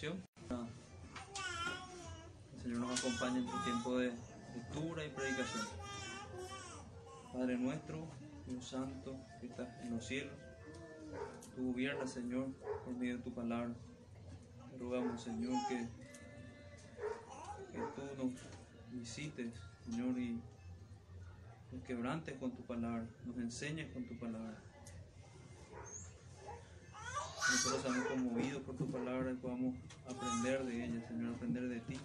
El Señor nos acompaña en tu tiempo de lectura y predicación. Padre nuestro, Dios Santo, que estás en los cielos, tú gobiernas, Señor, por medio de tu palabra. Te rogamos, Señor, que, que tú nos visites, Señor, y nos quebrantes con tu palabra, nos enseñes con tu palabra. Nosotros seamos conmovidos por tu palabra y podamos aprender de ella, Señor, aprender de ti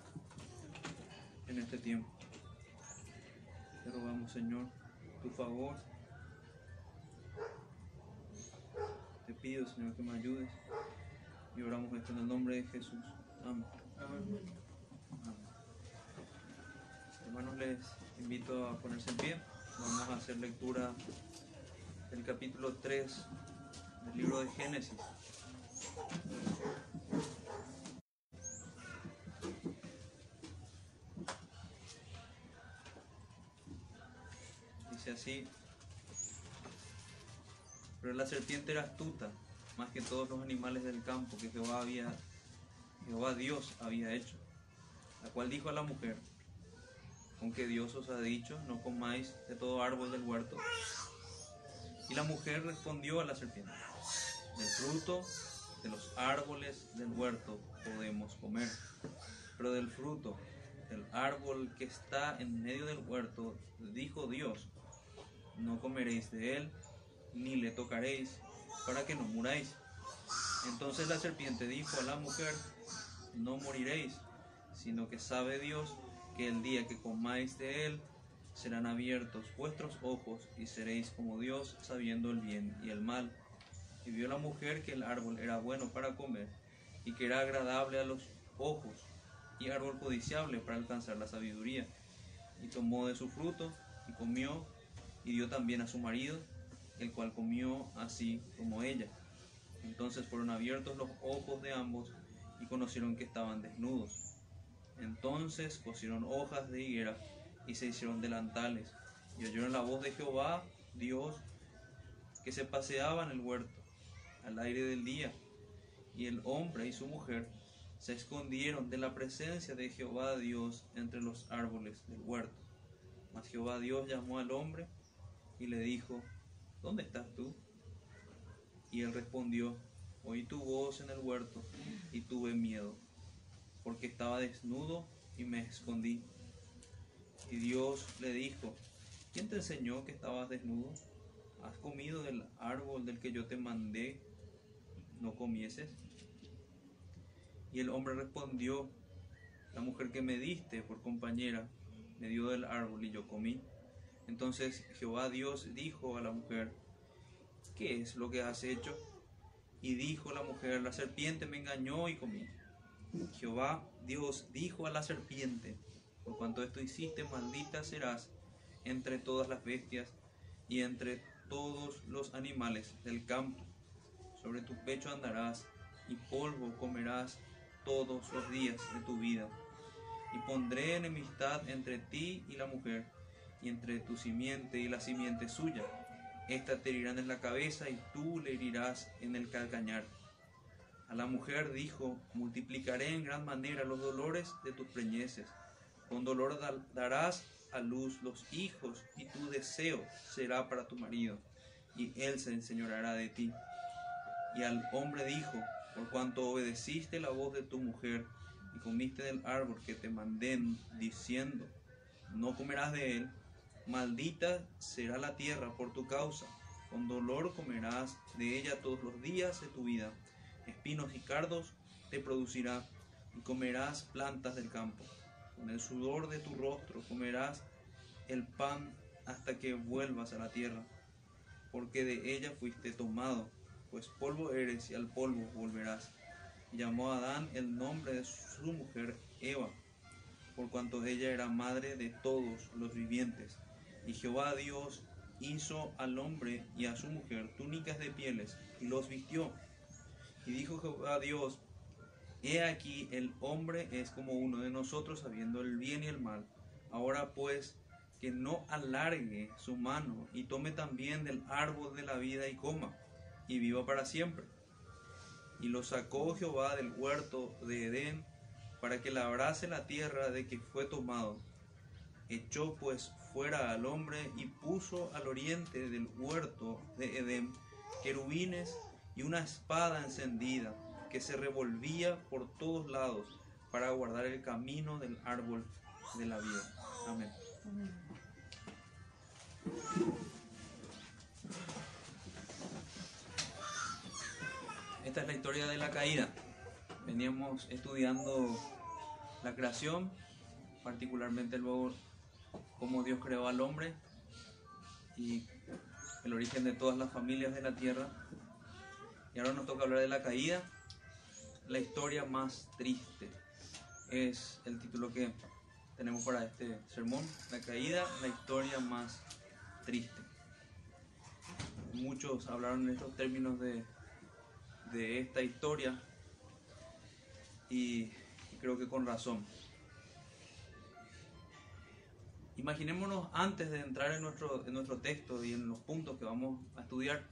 en este tiempo. Te rogamos, Señor, tu favor. Te pido, Señor, que me ayudes y oramos esto en el nombre de Jesús. Amén. Amén. Hermanos, les invito a ponerse en pie. Vamos a hacer lectura del capítulo 3 del libro de Génesis. Dice así, pero la serpiente era astuta, más que todos los animales del campo que Jehová había, Jehová Dios había hecho, la cual dijo a la mujer, aunque Dios os ha dicho, no comáis de todo árbol del huerto. Y la mujer respondió a la serpiente, del fruto de los árboles del huerto podemos comer, pero del fruto del árbol que está en medio del huerto, dijo Dios, no comeréis de él, ni le tocaréis, para que no muráis. Entonces la serpiente dijo a la mujer, no moriréis, sino que sabe Dios que el día que comáis de él, serán abiertos vuestros ojos y seréis como Dios, sabiendo el bien y el mal. Y vio la mujer que el árbol era bueno para comer y que era agradable a los ojos y árbol codiciable para alcanzar la sabiduría. Y tomó de su fruto y comió y dio también a su marido, el cual comió así como ella. Entonces fueron abiertos los ojos de ambos y conocieron que estaban desnudos. Entonces cosieron hojas de higuera y se hicieron delantales y oyeron la voz de Jehová, Dios, que se paseaba en el huerto al aire del día. Y el hombre y su mujer se escondieron de la presencia de Jehová Dios entre los árboles del huerto. Mas Jehová Dios llamó al hombre y le dijo, ¿dónde estás tú? Y él respondió, oí tu voz en el huerto y tuve miedo, porque estaba desnudo y me escondí. Y Dios le dijo, ¿quién te enseñó que estabas desnudo? ¿Has comido del árbol del que yo te mandé no comieses? Y el hombre respondió, la mujer que me diste por compañera me dio del árbol y yo comí. Entonces Jehová Dios dijo a la mujer, ¿qué es lo que has hecho? Y dijo la mujer, la serpiente me engañó y comí. Jehová Dios dijo a la serpiente, por cuanto esto hiciste, maldita serás entre todas las bestias y entre todos los animales del campo. Sobre tu pecho andarás y polvo comerás todos los días de tu vida. Y pondré enemistad entre ti y la mujer, y entre tu simiente y la simiente suya. Esta te herirán en la cabeza y tú le herirás en el calcañar. A la mujer dijo, multiplicaré en gran manera los dolores de tus preñeces. Con dolor darás a luz los hijos y tu deseo será para tu marido, y él se enseñoreará de ti. Y al hombre dijo, por cuanto obedeciste la voz de tu mujer y comiste del árbol que te mandé diciendo, no comerás de él, maldita será la tierra por tu causa, con dolor comerás de ella todos los días de tu vida, espinos y cardos te producirá, y comerás plantas del campo. Con el sudor de tu rostro comerás el pan hasta que vuelvas a la tierra, porque de ella fuiste tomado, pues polvo eres y al polvo volverás. Llamó a Adán el nombre de su mujer Eva, por cuanto ella era madre de todos los vivientes. Y Jehová Dios hizo al hombre y a su mujer túnicas de pieles y los vistió. Y dijo Jehová Dios, He aquí el hombre es como uno de nosotros sabiendo el bien y el mal. Ahora pues que no alargue su mano y tome también del árbol de la vida y coma y viva para siempre. Y lo sacó Jehová del huerto de Edén para que labrase la tierra de que fue tomado. Echó pues fuera al hombre y puso al oriente del huerto de Edén querubines y una espada encendida que se revolvía por todos lados para guardar el camino del árbol de la vida. Amén. Esta es la historia de la caída. Veníamos estudiando la creación, particularmente luego cómo Dios creó al hombre y el origen de todas las familias de la tierra. Y ahora nos toca hablar de la caída, la historia más triste. Es el título que tenemos para este sermón, la caída, la historia más triste. Muchos hablaron en estos términos de, de esta historia y creo que con razón. Imaginémonos antes de entrar en nuestro, en nuestro texto y en los puntos que vamos a estudiar,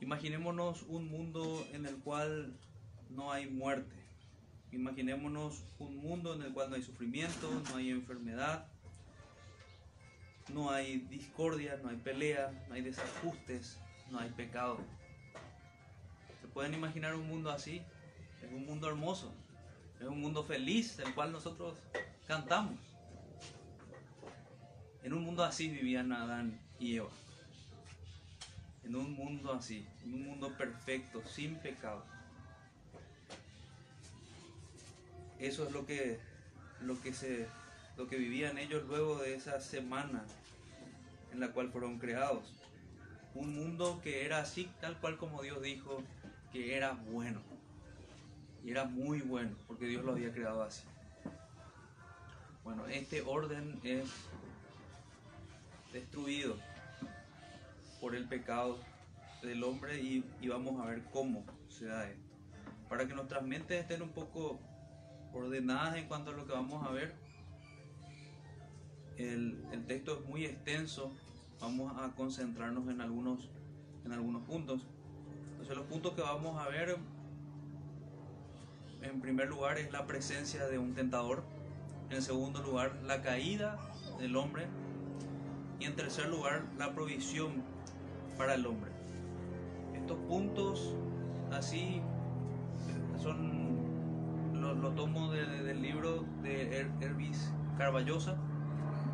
imaginémonos un mundo en el cual no hay muerte. Imaginémonos un mundo en el cual no hay sufrimiento, no hay enfermedad, no hay discordia, no hay pelea, no hay desajustes, no hay pecado. ¿Se pueden imaginar un mundo así? Es un mundo hermoso, es un mundo feliz, el cual nosotros cantamos. En un mundo así vivían Adán y Eva. En un mundo así, en un mundo perfecto, sin pecado. Eso es lo que, lo que, se, lo que vivían ellos luego de esa semana en la cual fueron creados. Un mundo que era así, tal cual como Dios dijo que era bueno. Y era muy bueno, porque Dios lo había creado así. Bueno, este orden es destruido por el pecado del hombre y, vamos a ver cómo se da esto. Para que nuestras mentes estén un poco ordenadas en cuanto a lo que vamos a ver, el, el texto es muy extenso, vamos a concentrarnos en algunos, en algunos puntos. Entonces los puntos que vamos a ver, en primer lugar, es la presencia de un tentador. En segundo lugar, la caída del hombre y en tercer lugar, la provisión para el hombre. Estos puntos así son, lo, lo tomo de, de, del libro de Hervis Carballosa.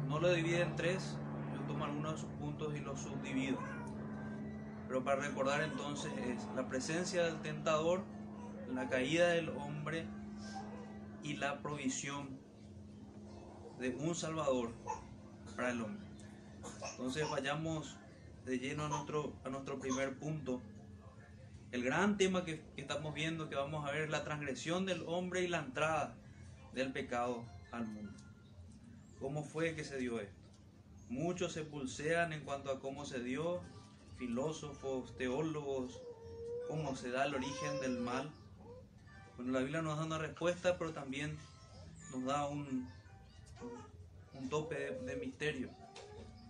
No lo divide en tres, yo tomo algunos de sus puntos y los subdivido. Pero para recordar entonces es la presencia del tentador, la caída del hombre y la provisión de un Salvador para el hombre. Entonces vayamos de lleno a nuestro, a nuestro primer punto. El gran tema que, que, estamos viendo, que vamos a ver, es la transgresión del hombre y la entrada del pecado al mundo. ¿Cómo fue que se dio esto? Muchos se pulsean en cuanto a cómo se dio, filósofos, teólogos, cómo se da el origen del mal. Bueno, la Biblia nos da una respuesta, pero también nos da un, un tope de, misterio.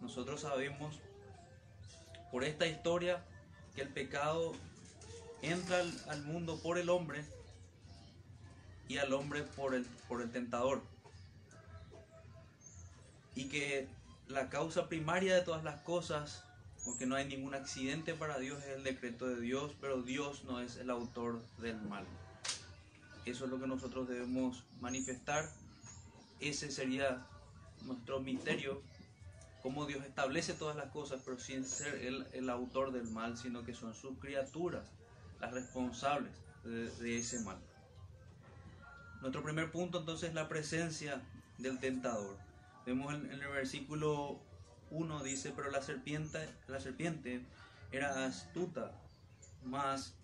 Nosotros sabemos por esta historia que el pecado entra al, al, mundo por el hombre y al hombre por el, por el tentador. Y que la causa primaria de todas las cosas, porque no hay ningún accidente para Dios, es el decreto de Dios, pero Dios no es el autor del mal. Eso es lo que nosotros debemos manifestar. Ese sería nuestro misterio cómo Dios establece todas las cosas, pero sin ser el, autor del mal, sino que son sus criaturas las responsables de, de, ese mal. Nuestro primer punto entonces es la presencia del tentador. Vemos en, en el versículo 1 dice, pero la serpiente, la serpiente era astuta más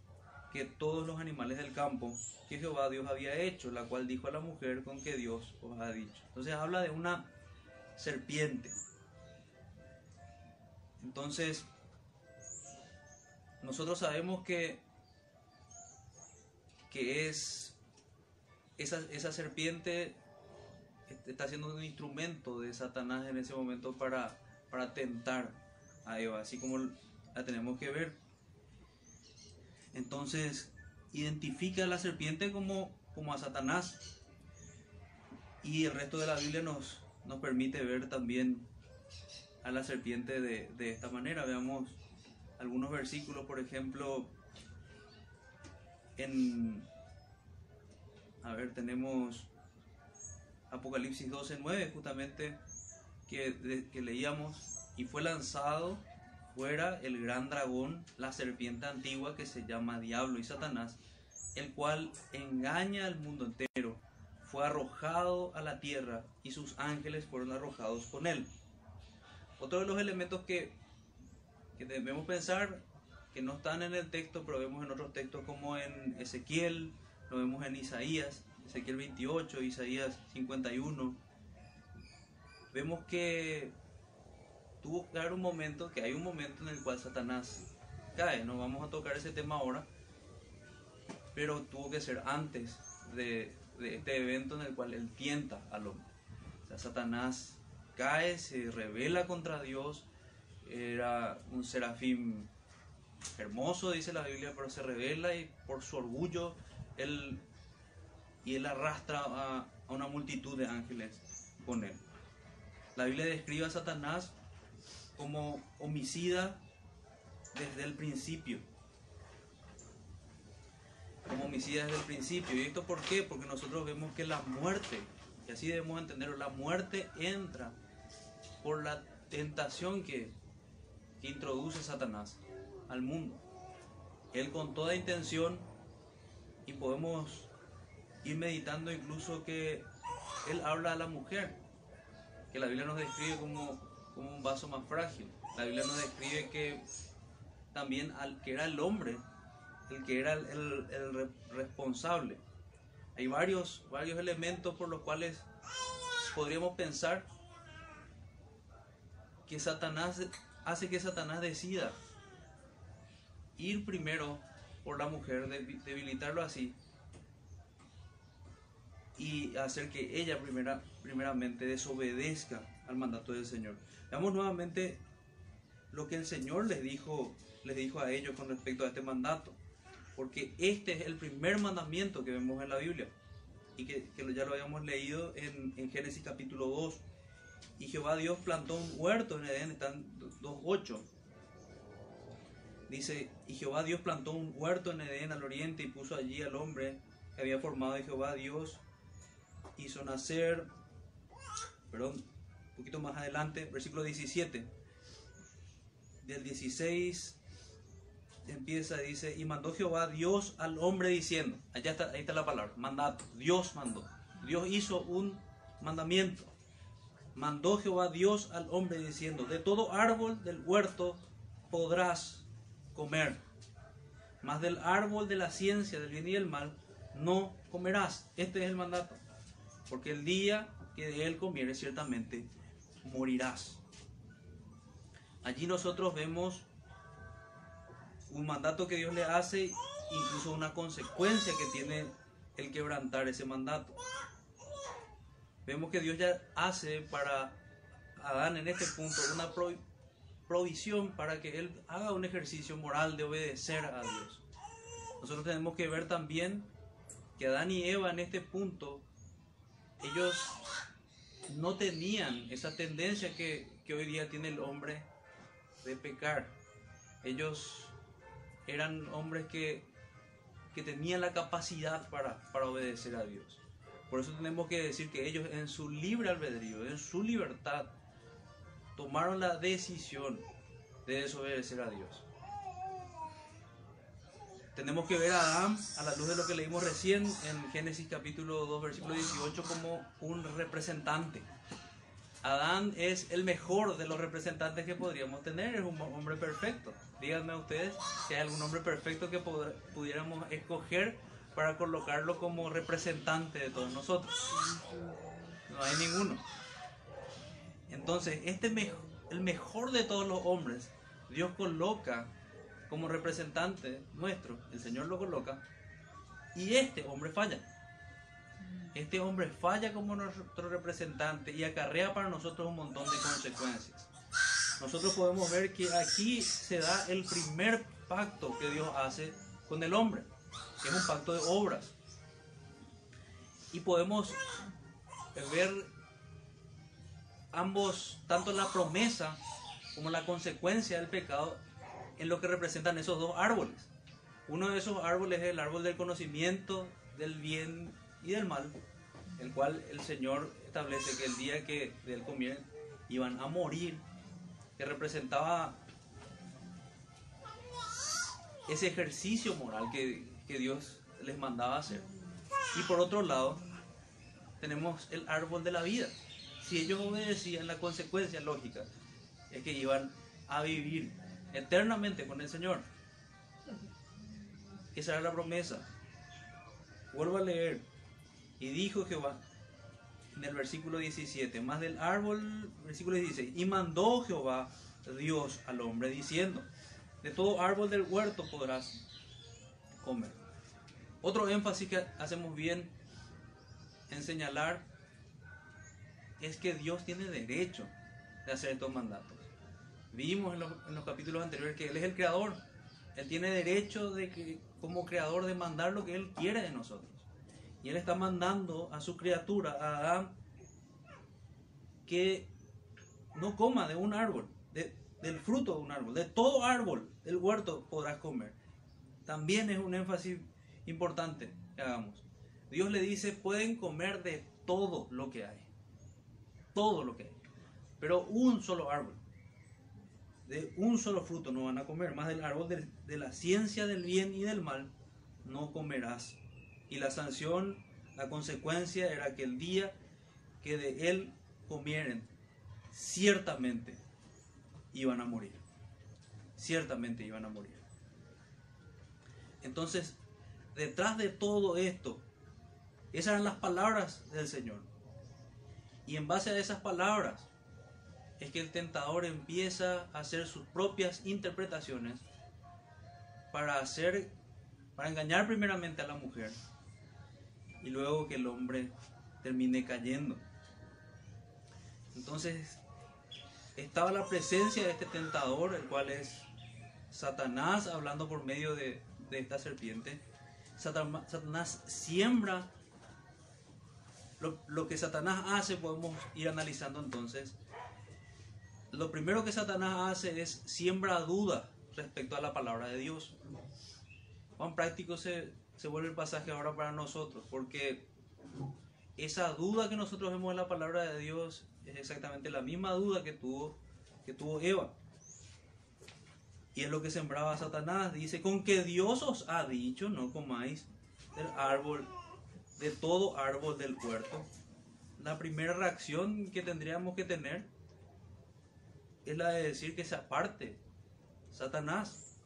que todos los animales del campo que Jehová Dios había hecho, la cual dijo a la mujer con que Dios os ha dicho. Entonces habla de una serpiente, entonces, nosotros sabemos que, que es esa, esa serpiente está siendo un instrumento de Satanás en ese momento para, para tentar a Eva, así como la tenemos que ver. Entonces, identifica a la serpiente como, como a Satanás. Y el resto de la Biblia nos, nos permite ver también a la serpiente de, de esta manera. Veamos algunos versículos, por ejemplo, en... A ver, tenemos Apocalipsis 12, 9, justamente que, leíamos, y fue lanzado fuera el gran dragón, la serpiente antigua que se llama Diablo y Satanás, el cual engaña al mundo entero, fue arrojado a la tierra y sus ángeles fueron arrojados con él. Otro de los elementos que, que debemos pensar, que no están en el texto, pero vemos en otros textos como en Ezequiel, lo vemos en Isaías, Ezequiel 28, Isaías 51, vemos que tuvo que haber un momento, que hay un momento en el cual Satanás cae. No vamos a tocar ese tema ahora, pero tuvo que ser antes de, este evento en el cual él tienta al hombre. O sea, Satanás cae, se revela contra Dios, era un serafín hermoso, dice la Biblia, pero se revela y por su orgullo él, y él arrastra a, a una multitud de ángeles con él. La Biblia describe a Satanás como homicida desde el principio. Como homicida desde el principio. ¿Y esto por qué? Porque nosotros vemos que la muerte, y así debemos entenderlo, la muerte entra por la tentación que, que introduce Satanás al mundo. Él con toda intención, y podemos ir meditando incluso que él habla a la mujer, que la Biblia nos describe como como un vaso más frágil. La Biblia nos describe que también al que era el hombre, el que era el, responsable. Hay varios, varios elementos por los cuales podríamos pensar que Satanás hace que Satanás decida ir primero por la mujer, debilitarlo así y hacer que ella primera, primeramente desobedezca al mandato del Señor. Veamos nuevamente lo que el Señor les dijo, les dijo a ellos con respecto a este mandato. Porque este es el primer mandamiento que vemos en la Biblia. Y que, ya lo habíamos leído en, en, Génesis capítulo 2. Y Jehová Dios plantó un huerto en Edén, están 2.8. Dice, y Jehová Dios plantó un huerto en Edén al oriente y puso allí al hombre que había formado y Jehová Dios hizo nacer, perdón, un poquito más adelante, versículo 17. Del 16 empieza, dice, y mandó Jehová Dios al hombre diciendo, allá está, ahí está la palabra, mandato, Dios mandó. Dios hizo un mandamiento. Mandó Jehová Dios al hombre diciendo, de todo árbol del huerto podrás comer, mas del árbol de la ciencia del bien y del mal no comerás. Este es el mandato. Porque el día que de él comiere ciertamente morirás. Allí nosotros vemos un mandato que Dios le hace, incluso una consecuencia que tiene el quebrantar ese mandato. Vemos que Dios ya hace para Adán en este punto una provisión para que él haga un ejercicio moral de obedecer a Dios. Nosotros tenemos que ver también que Adán y Eva en este punto, ellos no tenían esa tendencia que, hoy día tiene el hombre de pecar. Ellos eran hombres que, que tenían la capacidad para, para obedecer a Dios. Por eso tenemos que decir que ellos en su libre albedrío, en su libertad, tomaron la decisión de desobedecer a Dios. Tenemos que ver a Adán, a la luz de lo que leímos recién en Génesis capítulo 2, versículo 18, como un representante. Adán es el mejor de los representantes que podríamos tener, es un hombre perfecto. Díganme ustedes si hay algún hombre perfecto que pudiéramos escoger para colocarlo como representante de todos nosotros. No hay ninguno. Entonces, este el mejor de todos los hombres, Dios coloca como representante nuestro, el Señor lo coloca, y este hombre falla. Este hombre falla como nuestro representante y acarrea para nosotros un montón de consecuencias. Nosotros podemos ver que aquí se da el primer pacto que Dios hace con el hombre. es un pacto de obras. Y podemos ver ambos, tanto la promesa como la consecuencia del pecado, en lo que representan esos dos árboles. Uno de esos árboles es el árbol del conocimiento del bien y del mal, el cual el Señor establece que el día que de él comieran iban a morir, que representaba ese ejercicio moral que, que Dios les mandaba hacer. Y por otro lado, tenemos el árbol de la vida. Si ellos obedecían, la consecuencia lógica es que iban a vivir eternamente con el Señor. Esa era la promesa. Vuelvo a leer. Y dijo Jehová en el versículo 17, más del árbol, versículo 16, y mandó Jehová Dios al hombre diciendo, de todo árbol del huerto podrás comer. Otro énfasis que hacemos bien en señalar es que Dios tiene derecho de hacer estos mandatos. Vimos en los, capítulos anteriores que Él es el creador. Él tiene derecho de que, como creador de mandar lo que Él quiere de nosotros. Y Él está mandando a su criatura, a Adán, que no coma de un árbol, de, del fruto de un árbol, de todo árbol del huerto podrás comer. También es un énfasis importante que hagamos. Dios le dice, pueden comer de todo lo que hay. Todo lo que hay. Pero un solo árbol. De un solo fruto no van a comer. Más del árbol de, la ciencia del bien y del mal no comerás. Y la sanción, la consecuencia era que el día que de él comieren, ciertamente iban a morir. Ciertamente iban a morir. Entonces, detrás de todo esto, esas eran las palabras del Señor. Y en base a esas palabras es que el tentador empieza a hacer sus propias interpretaciones para hacer para engañar primeramente a la mujer y luego que el hombre termine cayendo. Entonces, estaba la presencia de este tentador, el cual es Satanás, hablando por medio de, de esta serpiente. Satanás siembra lo, lo, que Satanás hace, podemos ir analizando entonces. Lo primero que Satanás hace es siembra duda respecto a la palabra de Dios. Cuán práctico se, se vuelve el pasaje ahora para nosotros, porque esa duda que nosotros vemos en la palabra de Dios es exactamente la misma duda que tuvo, que tuvo Eva. Y es lo que sembraba Satanás. Dice, con que Dios os ha dicho, no comáis del árbol, de todo árbol del huerto. La primera reacción que tendríamos que tener es la de decir que se aparte Satanás.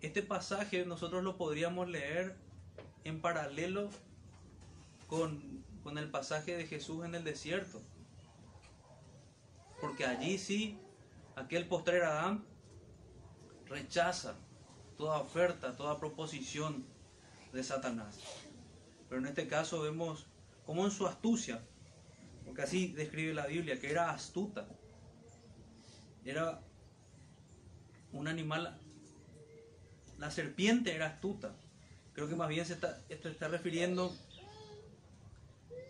Este pasaje nosotros lo podríamos leer en paralelo con, con el pasaje de Jesús en el desierto. Porque allí sí, aquel postrer Adán rechaza toda oferta, toda proposición de Satanás. Pero en este caso vemos como en su astucia, porque así describe la Biblia, que era astuta. Era un animal, la serpiente era astuta. Creo que más bien se está, esto está refiriendo,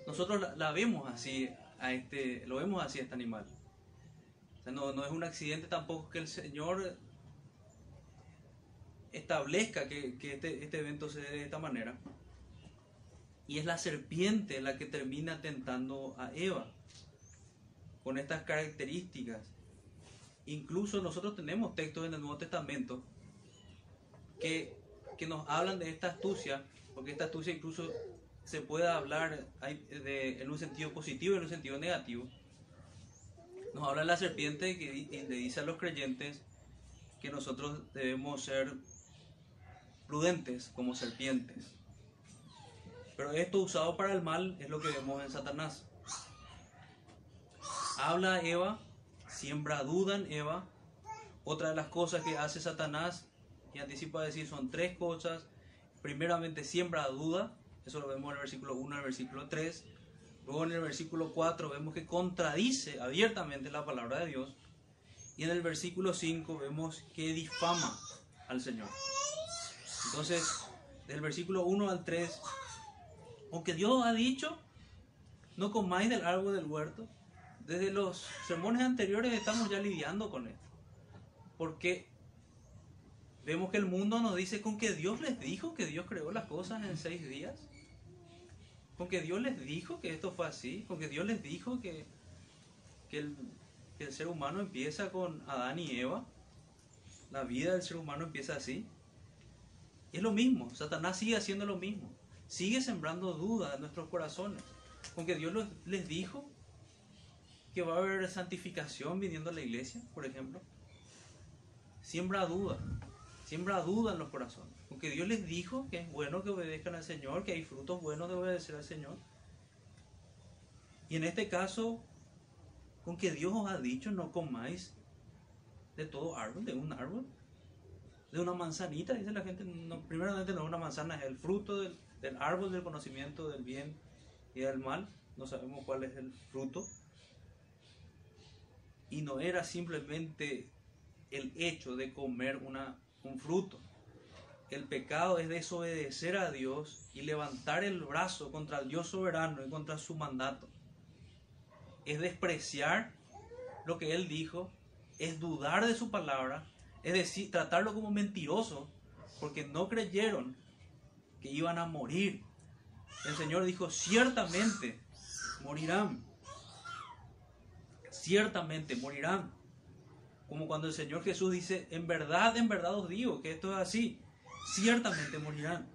nosotros la, vemos así, a este, lo vemos así a este animal no, no es un accidente tampoco que el Señor establezca que, que este, este, evento se dé de esta manera. Y es la serpiente la que termina tentando a Eva con estas características. Incluso nosotros tenemos textos en el Nuevo Testamento que, que nos hablan de esta astucia, porque esta astucia incluso se puede hablar de, en un sentido positivo y en un sentido negativo nos habla la serpiente que le dice a los creyentes que nosotros debemos ser prudentes como serpientes. Pero esto usado para el mal es lo que vemos en Satanás. Habla Eva, siembra duda en Eva. Otra de las cosas que hace Satanás, y anticipa decir, son tres cosas. Primeramente, siembra duda. Eso lo vemos en el versículo 1 al versículo 3. Luego en el versículo 4 vemos que contradice abiertamente la palabra de Dios. Y en el versículo 5 vemos que difama al Señor. Entonces, del versículo 1 al 3, aunque Dios ha dicho, no comáis del árbol del huerto, desde los sermones anteriores estamos ya lidiando con esto. Porque vemos que el mundo nos dice con que Dios les dijo que Dios creó las cosas en seis días. Con que Dios les dijo que esto fue así. Con que Dios les dijo que, que el, ser humano empieza con Adán y Eva. La vida del ser humano empieza así. Y es lo mismo. Satanás sigue haciendo lo mismo. Sigue sembrando dudas en nuestros corazones. Con que Dios les dijo que va a haber santificación viniendo a la iglesia, por ejemplo. Siembra duda siembra duda en los corazones. Porque Dios les dijo que es bueno que obedezcan al Señor, que hay frutos buenos de obedecer al Señor. Y en este caso, con que Dios os ha dicho, no comáis de todo árbol, de un árbol, de una manzanita, dice la gente, no, primeramente no es una manzana, es el fruto del, del árbol del conocimiento del bien y del mal, no sabemos cuál es el fruto. Y no era simplemente el hecho de comer una un fruto. El pecado es desobedecer a Dios y levantar el brazo contra el Dios soberano y contra su mandato. Es despreciar lo que Él dijo, es dudar de su palabra, es decir, tratarlo como mentiroso, porque no creyeron que iban a morir. El Señor dijo, ciertamente morirán. Ciertamente morirán. Como cuando el Señor Jesús dice, en verdad, en verdad os digo que esto es así, ciertamente morirán.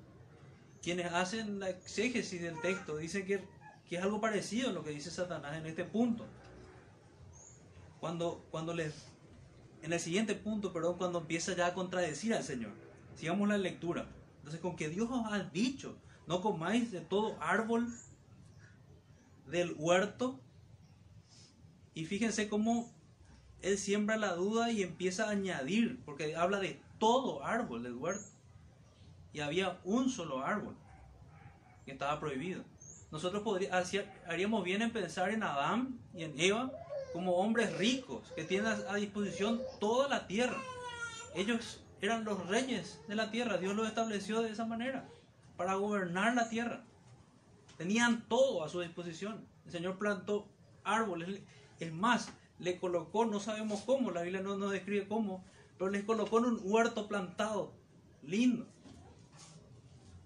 Quienes hacen la exégesis del texto dicen que, que es algo parecido a lo que dice Satanás en este punto. Cuando, cuando les, en el siguiente punto, perdón, cuando empieza ya a contradecir al Señor. Sigamos la lectura. Entonces, con que Dios os ha dicho, no comáis de todo árbol del huerto. Y fíjense cómo él siembra la duda y empieza a añadir, porque habla de todo árbol del huerto. Y había un solo árbol que estaba prohibido. Nosotros haríamos bien en pensar en Adán y en Eva como hombres ricos que tienen a disposición toda la tierra. Ellos eran los reyes de la tierra. Dios los estableció de esa manera para gobernar la tierra. Tenían todo a su disposición. El Señor plantó árboles. Es más, le colocó, no sabemos cómo, la Biblia no nos describe cómo, pero les colocó en un huerto plantado, lindo,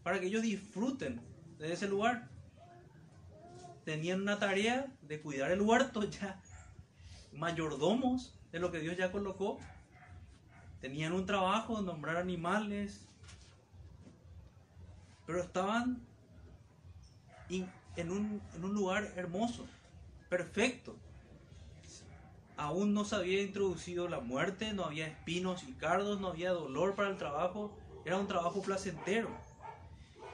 para que ellos disfruten de ese lugar. Tenían una tarea de cuidar el huerto ya, mayordomos de lo que Dios ya colocó. Tenían un trabajo nombrar animales, pero estaban en un, en un lugar hermoso, perfecto aún no se había introducido la muerte, no había espinos y cardos, no había dolor para el trabajo, era un trabajo placentero.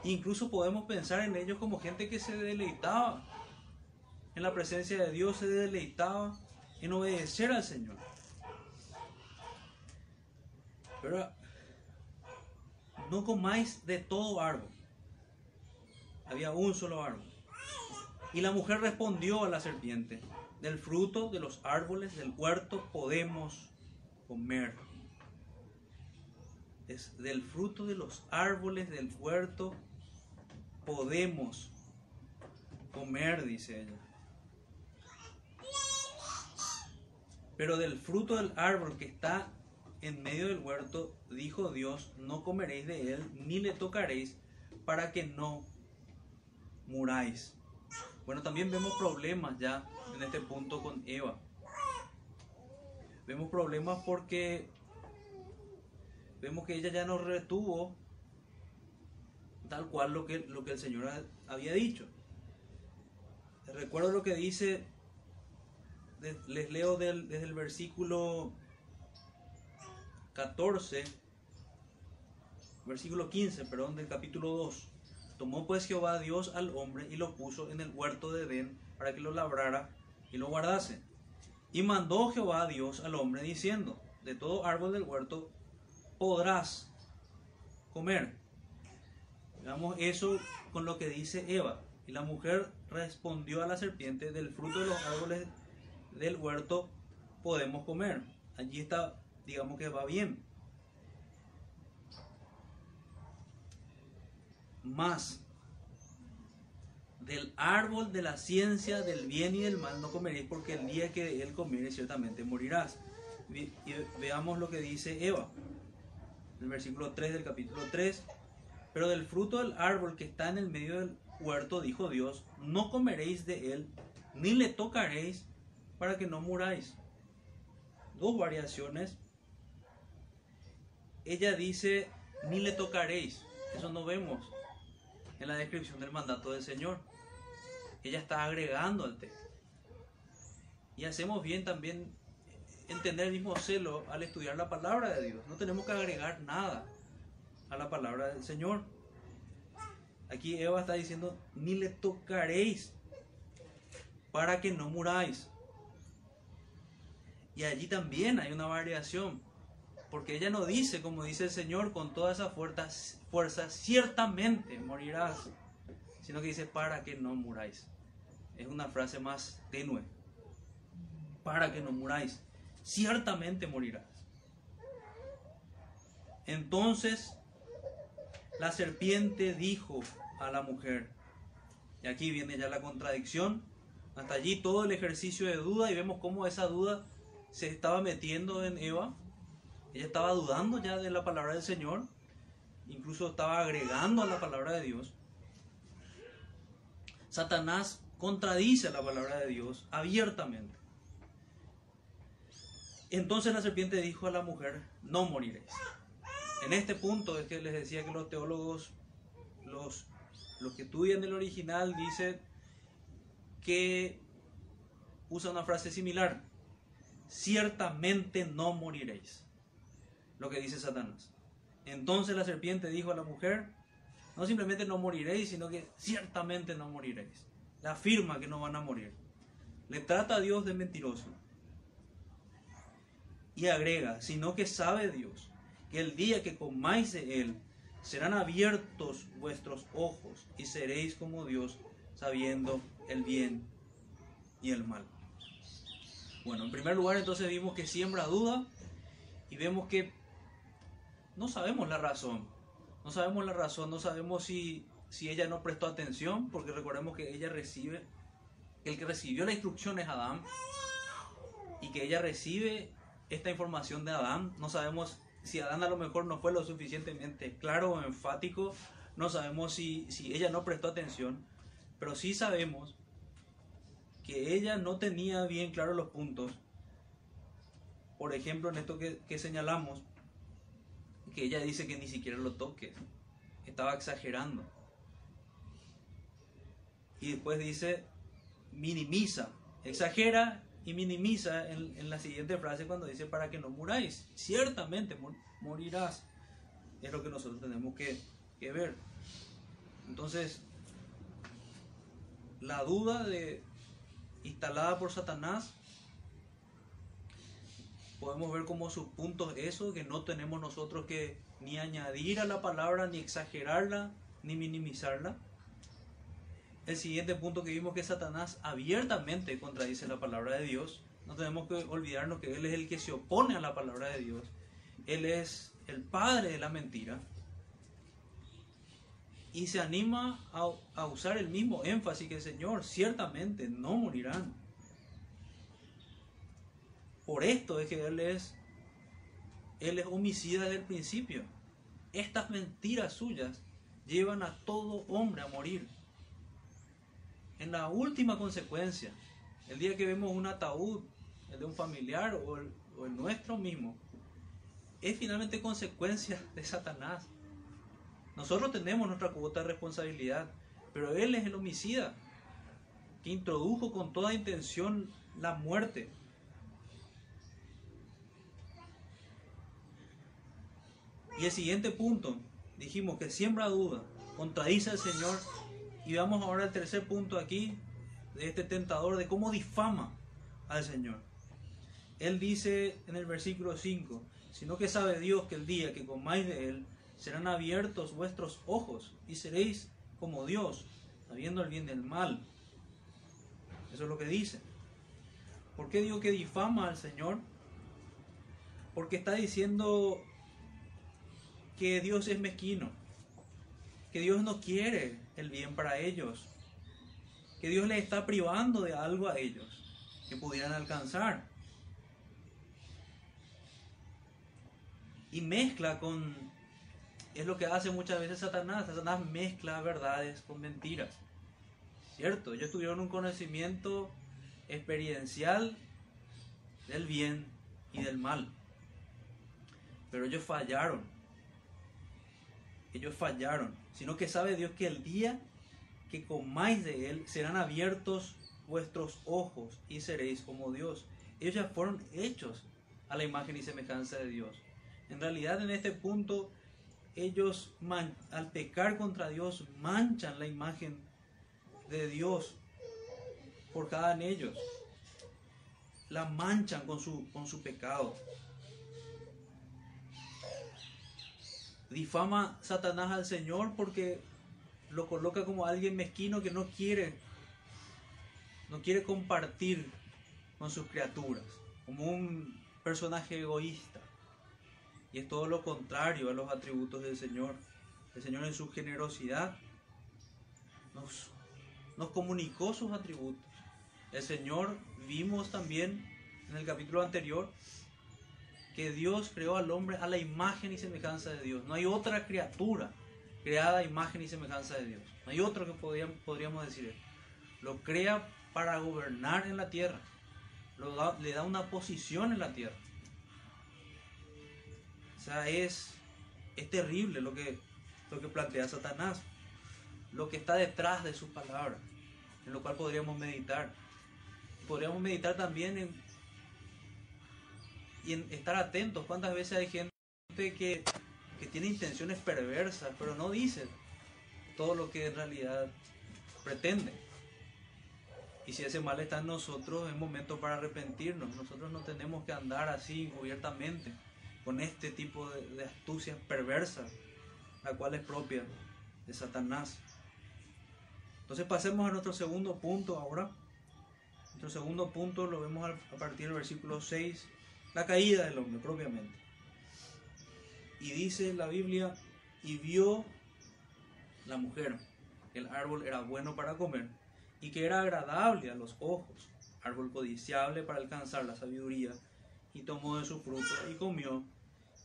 Incluso podemos pensar en ellos como gente que se deleitaba en la presencia de Dios, se deleitaba en obedecer al Señor. Pero no comáis de todo árbol. Había un solo árbol. Y la mujer respondió a la serpiente, del fruto de los árboles del huerto podemos comer. Es del fruto de los árboles del huerto podemos comer, dice ella. Pero del fruto del árbol que está en medio del huerto, dijo Dios, no comeréis de él, ni le tocaréis, para que no muráis. Bueno, también vemos problemas ya en este punto con Eva. Vemos problemas porque vemos que ella ya no retuvo tal cual lo que, lo que el Señor había dicho. Recuerdo lo que dice, les leo desde el versículo 14, versículo 15, perdón, del capítulo 2. Tomó pues Jehová Dios al hombre y lo puso en el huerto de Edén para que lo labrara y lo guardase. Y mandó Jehová Dios al hombre diciendo, de todo árbol del huerto podrás comer. Veamos eso con lo que dice Eva. Y la mujer respondió a la serpiente, del fruto de los árboles del huerto podemos comer. Allí está, digamos que va bien. Más del árbol de la ciencia del bien y del mal no comeréis porque el día que él comieres ciertamente morirás. Y veamos lo que dice Eva, el versículo 3 del capítulo 3. Pero del fruto del árbol que está en el medio del huerto, dijo Dios, no comeréis de él, ni le tocaréis para que no muráis. Dos variaciones. Ella dice, ni le tocaréis. Eso no vemos en la descripción del mandato del Señor. Ella está agregando al texto. Y hacemos bien también entender el mismo celo al estudiar la palabra de Dios. No tenemos que agregar nada a la palabra del Señor. Aquí Eva está diciendo, ni le tocaréis para que no muráis. Y allí también hay una variación, porque ella no dice, como dice el Señor, con toda esa fuerza, fuerza ciertamente morirás, sino que dice, para que no muráis. Es una frase más tenue, para que no muráis, ciertamente morirás. Entonces la serpiente dijo a la mujer, y aquí viene ya la contradicción, hasta allí todo el ejercicio de duda y vemos cómo esa duda se estaba metiendo en Eva. Ella estaba dudando ya de la palabra del Señor, incluso estaba agregando a la palabra de Dios. Satanás contradice la palabra de Dios abiertamente. Entonces la serpiente dijo a la mujer, no moriréis. En este punto es que les decía que los teólogos, los, los que estudian el original, dicen que usa una frase similar ciertamente no moriréis. Lo que dice Satanás. Entonces la serpiente dijo a la mujer, no simplemente no moriréis, sino que ciertamente no moriréis. Le afirma que no van a morir. Le trata a Dios de mentiroso. Y agrega, sino que sabe Dios que el día que comáis de él, serán abiertos vuestros ojos y seréis como Dios, sabiendo el bien y el mal. Bueno, en primer lugar entonces vimos que siembra duda y vemos que no sabemos la razón. No sabemos la razón, no sabemos si, si ella no prestó atención, porque recordemos que ella recibe, el que recibió la instrucción es Adán, y que ella recibe esta información de Adán. No sabemos si Adán a lo mejor no fue lo suficientemente claro o enfático, no sabemos si, si ella no prestó atención, pero sí sabemos que ella no tenía bien claros los puntos. Por ejemplo, en esto que, señalamos, que ella dice que ni siquiera lo toque. Estaba exagerando. Y después dice, minimiza, exagera y minimiza en, la siguiente frase cuando dice para que no muráis. Ciertamente morirás. Es lo que nosotros tenemos que, que ver. Entonces, la duda de, instalada por Satanás, podemos ver como sus puntos eso, que no tenemos nosotros que ni añadir a la palabra, ni exagerarla, ni minimizarla. El siguiente punto que vimos que Satanás abiertamente contradice la palabra de Dios. No tenemos que olvidarnos que Él es el que se opone a la palabra de Dios. Él es el padre de la mentira y se anima a, usar el mismo énfasis que el Señor, ciertamente no morirán. Por esto es que Él es, Él es homicida desde el principio. Estas mentiras suyas llevan a todo hombre a morir. En la última consecuencia, el día que vemos un ataúd, el de un familiar o el, o el nuestro mismo, es finalmente consecuencia de Satanás. Nosotros tenemos nuestra cuota de responsabilidad, pero Él es el homicida que introdujo con toda intención la muerte. Y el siguiente punto, dijimos que siembra duda, contradice al Señor. Y vamos ahora al tercer punto aquí, de este tentador, de cómo difama al Señor. Él dice en el versículo 5, sino que sabe Dios que el día que comáis de Él, serán abiertos vuestros ojos y seréis como Dios, sabiendo el bien del mal. Eso es lo que dice. ¿Por qué digo que difama al Señor? Porque está diciendo que Dios es mezquino, que Dios no quiere el bien para ellos, que Dios les está privando de algo a ellos que pudieran alcanzar. Y mezcla con, es lo que hace muchas veces Satanás, Satanás mezcla verdades con mentiras. ¿Cierto? Ellos tuvieron un conocimiento experiencial del bien y del mal. Pero ellos fallaron. Ellos fallaron. Sino que sabe Dios que el día que comáis de él serán abiertos vuestros ojos y seréis como Dios. Ellos ya fueron hechos a la imagen y semejanza de Dios. En realidad en este punto ellos al pecar contra Dios manchan la imagen de Dios por cada en ellos. La manchan con su, con su pecado. Difama Satanás al Señor porque lo coloca como alguien mezquino que no quiere no quiere compartir con sus criaturas, como un personaje egoísta. Y es todo lo contrario a los atributos del Señor. El Señor en su generosidad nos, nos comunicó sus atributos. El Señor vimos también en el capítulo anterior que Dios creó al hombre a la imagen y semejanza de Dios. No hay otra criatura creada a imagen y semejanza de Dios. No hay otro que podríamos, decir. Lo crea para gobernar en la tierra. le da una posición en la tierra. O sea, es, es terrible lo que, lo que plantea Satanás. Lo que está detrás de sus palabras. En lo cual podríamos meditar. Podríamos meditar también en, y en estar atentos. ¿Cuántas veces hay gente que, que tiene intenciones perversas, pero no dice todo lo que en realidad pretende? Y si ese mal está en nosotros, es momento para arrepentirnos. Nosotros no tenemos que andar así abiertamente con este tipo de, de astucias perversas, la cual es propia de Satanás. Entonces pasemos a nuestro segundo punto ahora. Nuestro segundo punto lo vemos a partir del versículo 6, la caída del hombre propiamente. Y dice la Biblia, y vio la mujer que el árbol era bueno para comer y que era agradable a los ojos, árbol codiciable para alcanzar la sabiduría, y tomó de su fruto y comió,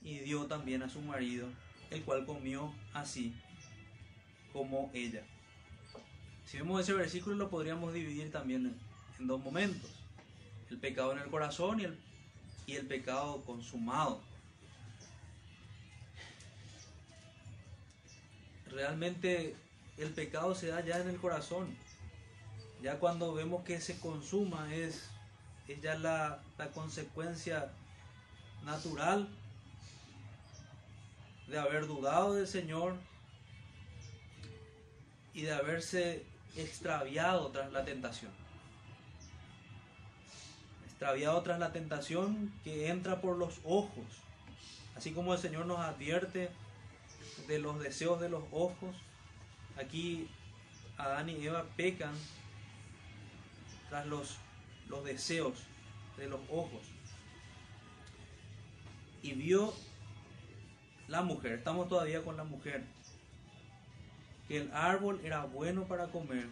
y dio también a su marido, el cual comió así como ella. Si vemos ese versículo lo podríamos dividir también en, dos momentos, el pecado en el corazón y el, y el pecado consumado. Realmente el pecado se da ya en el corazón ya cuando vemos que se consuma es, ya la consecuencia natural de haber dudado del Señor y de haberse extraviado tras la tentación. Extraviado tras la tentación que entra por los ojos. Así como el Señor nos advierte de los deseos de los ojos, aquí Adán y Eva pecan tras los, los deseos de los ojos. Y vio la mujer, estamos todavía con la mujer, que el árbol era bueno para comer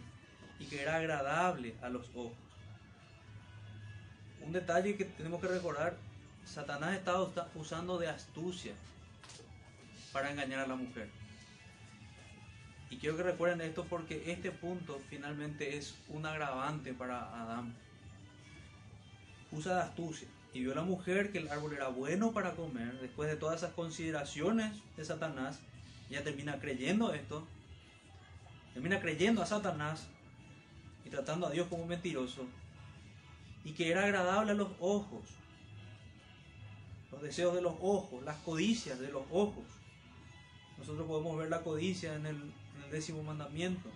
y que era agradable a los ojos. Un detalle que tenemos que recordar, Satanás estaba usando de astucia para engañar a la mujer. Y quiero que recuerden esto porque este punto finalmente es un agravante para Adán. Usa de astucia y vio a la mujer que el árbol era bueno para comer. Después de todas esas consideraciones de Satanás, ya termina creyendo esto. Termina creyendo a Satanás y tratando a Dios como mentiroso. Y que era agradable a los ojos. Los deseos de los ojos, las codicias de los ojos. Nosotros podemos ver la codicia en el décimo mandamiento.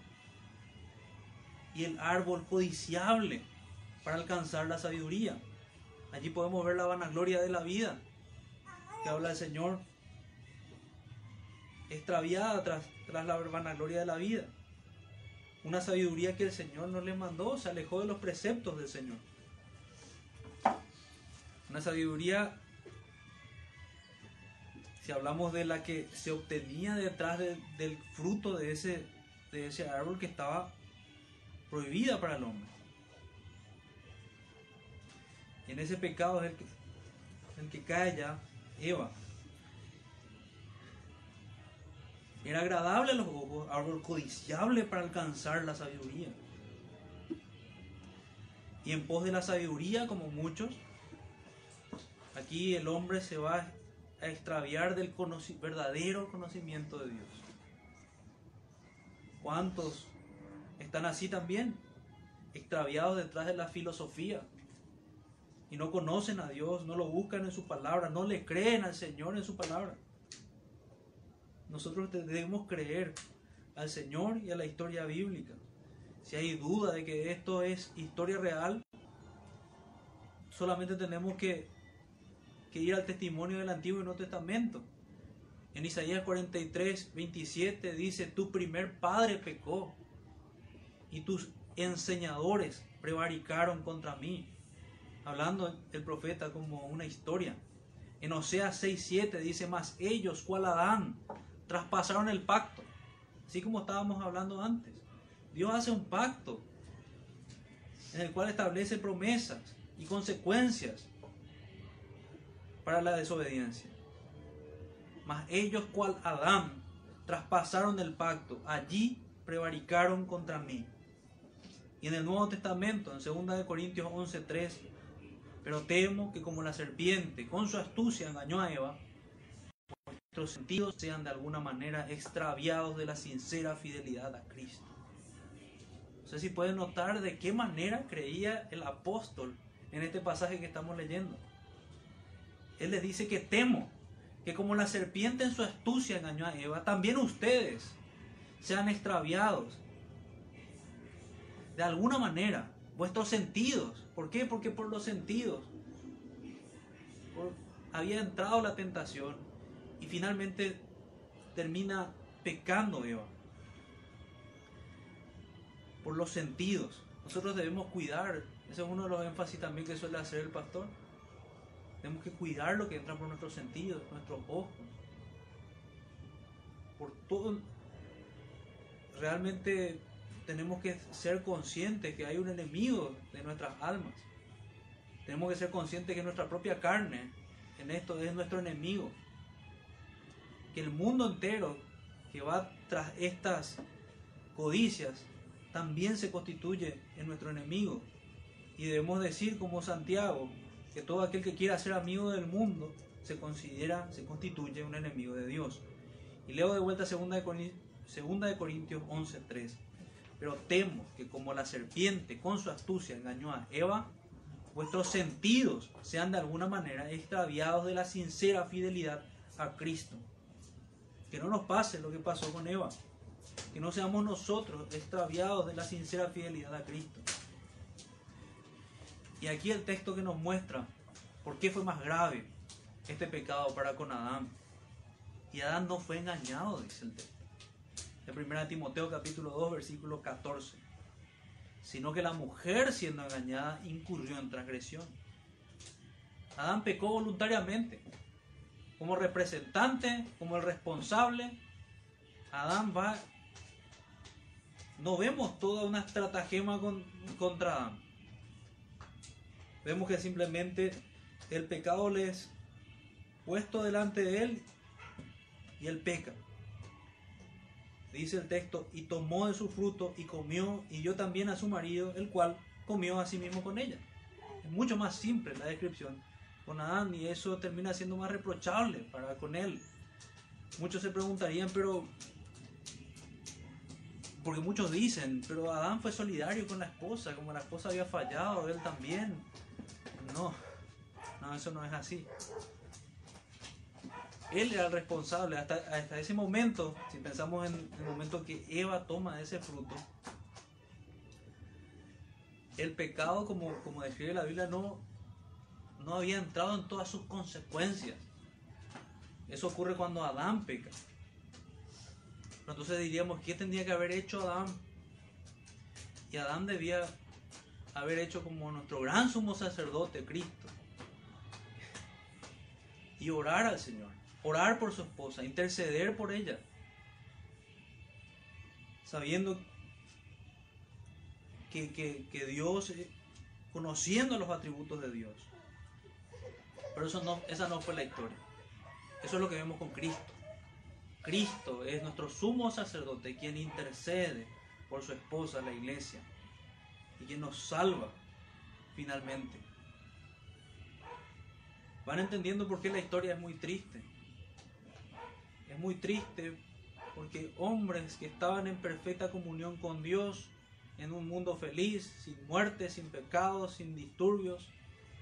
Y el árbol codiciable para alcanzar la sabiduría. Allí podemos ver la vanagloria de la vida que habla el Señor. Extraviada tras, tras la vanagloria de la vida. Una sabiduría que el Señor no le mandó, se alejó de los preceptos del Señor. Una sabiduría si hablamos de la que se obtenía detrás de- del fruto de ese, de ese árbol que estaba prohibida para el hombre. Y en ese pecado es el que, el que cae ya Eva. Era agradable a los ojos, árbol codiciable para alcanzar la sabiduría. Y en pos de la sabiduría, como muchos, aquí el hombre se va a extraviar del verdadero conocimiento de Dios. ¿Cuántos están así también? Extraviados detrás de la filosofía. Y no conocen a Dios, no lo buscan en su palabra, no le creen al Señor en su palabra. Nosotros debemos creer al Señor y a la historia bíblica. Si hay duda de que esto es historia real, solamente tenemos que, que ir al testimonio del Antiguo y Nuevo Testamento. En Isaías 43, 27 dice, tu primer padre pecó y tus enseñadores prevaricaron contra mí. Hablando el profeta como una historia. En Oseas 6, 7 dice, más ellos, cual Adán, traspasaron el pacto. Así como estábamos hablando antes. Dios hace un pacto en el cual establece promesas y consecuencias para la desobediencia. Mas ellos, cual Adán, traspasaron el pacto, allí prevaricaron contra mí. Y en el Nuevo Testamento, en 2 de Corintios 11:3, pero temo que como la serpiente con su astucia engañó a Eva, nuestros sentidos sean de alguna manera extraviados de la sincera fidelidad a Cristo. No sé si pueden notar de qué manera creía el apóstol en este pasaje que estamos leyendo. Él les dice que temo que como la serpiente en su astucia engañó a Eva, también ustedes sean extraviados de alguna manera vuestros sentidos. ¿Por qué? Porque por los sentidos había entrado la tentación y finalmente termina pecando Eva. Por los sentidos. Nosotros debemos cuidar. Ese es uno de los énfasis también que suele hacer el pastor. Tenemos que cuidar lo que entra por nuestros sentidos, nuestros ojos. Por todo. Realmente tenemos que ser conscientes que hay un enemigo de nuestras almas. Tenemos que ser conscientes que nuestra propia carne en esto es nuestro enemigo. Que el mundo entero que va tras estas codicias también se constituye en nuestro enemigo. Y debemos decir como Santiago que todo aquel que quiera ser amigo del mundo se considera, se constituye un enemigo de Dios. Y leo de vuelta 2 de, segunda de Corintios 11:3. Pero temo que como la serpiente con su astucia engañó a Eva, vuestros sentidos sean de alguna manera extraviados de la sincera fidelidad a Cristo. Que no nos pase lo que pasó con Eva. Que no seamos nosotros extraviados de la sincera fidelidad a Cristo. Y aquí el texto que nos muestra por qué fue más grave este pecado para con Adán. Y Adán no fue engañado, dice el texto. De 1 Timoteo capítulo 2, versículo 14. Sino que la mujer siendo engañada incurrió en transgresión. Adán pecó voluntariamente. Como representante, como el responsable, Adán va... No vemos toda una estratagema con- contra Adán. Vemos que simplemente el pecado le es puesto delante de él y él peca. Dice el texto, y tomó de su fruto y comió, y yo también a su marido, el cual comió a sí mismo con ella. Es mucho más simple la descripción con Adán y eso termina siendo más reprochable para con él. Muchos se preguntarían, pero... Porque muchos dicen, pero Adán fue solidario con la esposa, como la esposa había fallado, él también. No, no, eso no es así. Él era el responsable. Hasta, hasta ese momento, si pensamos en el momento que Eva toma ese fruto, el pecado, como, como describe la Biblia, no, no había entrado en todas sus consecuencias. Eso ocurre cuando Adán peca. Entonces diríamos, ¿qué tendría que haber hecho Adán? Y Adán debía haber hecho como nuestro gran sumo sacerdote, Cristo. Y orar al Señor. orar por su esposa, interceder por ella, sabiendo que, que, Dios, eh, conociendo los atributos de Dios. Pero eso no, esa no fue la historia. Eso es lo que vemos con Cristo. Cristo es nuestro sumo sacerdote quien intercede por su esposa, la iglesia, y quien nos salva finalmente. Van entendiendo por qué la historia es muy triste. Es muy triste porque hombres que estaban en perfecta comunión con Dios, en un mundo feliz, sin muerte, sin pecados, sin disturbios,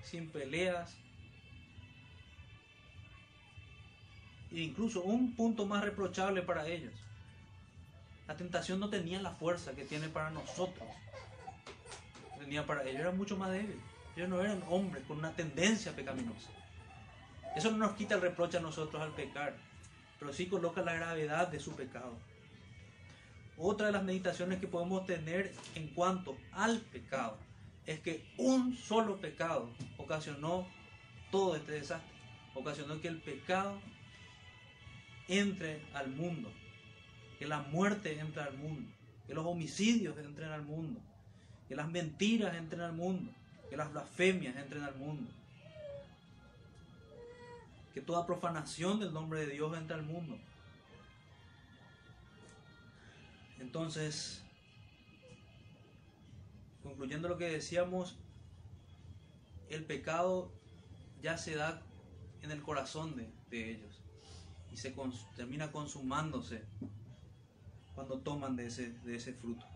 sin peleas, e incluso un punto más reprochable para ellos. La tentación no tenía la fuerza que tiene para nosotros. Para ellos, era mucho más débil. Ellos no eran hombres con una tendencia pecaminosa. Eso no nos quita el reproche a nosotros al pecar, pero sí coloca la gravedad de su pecado. Otra de las meditaciones que podemos tener en cuanto al pecado es que un solo pecado ocasionó todo este desastre. Ocasionó que el pecado entre al mundo, que la muerte entre al mundo, que los homicidios entren al mundo, que las mentiras entren al mundo, que las blasfemias entren al mundo, que toda profanación del nombre de Dios entre al mundo. Entonces, concluyendo lo que decíamos, el pecado ya se da en el corazón de, de ellos y se termina consumándose cuando toman de ese, de ese fruto.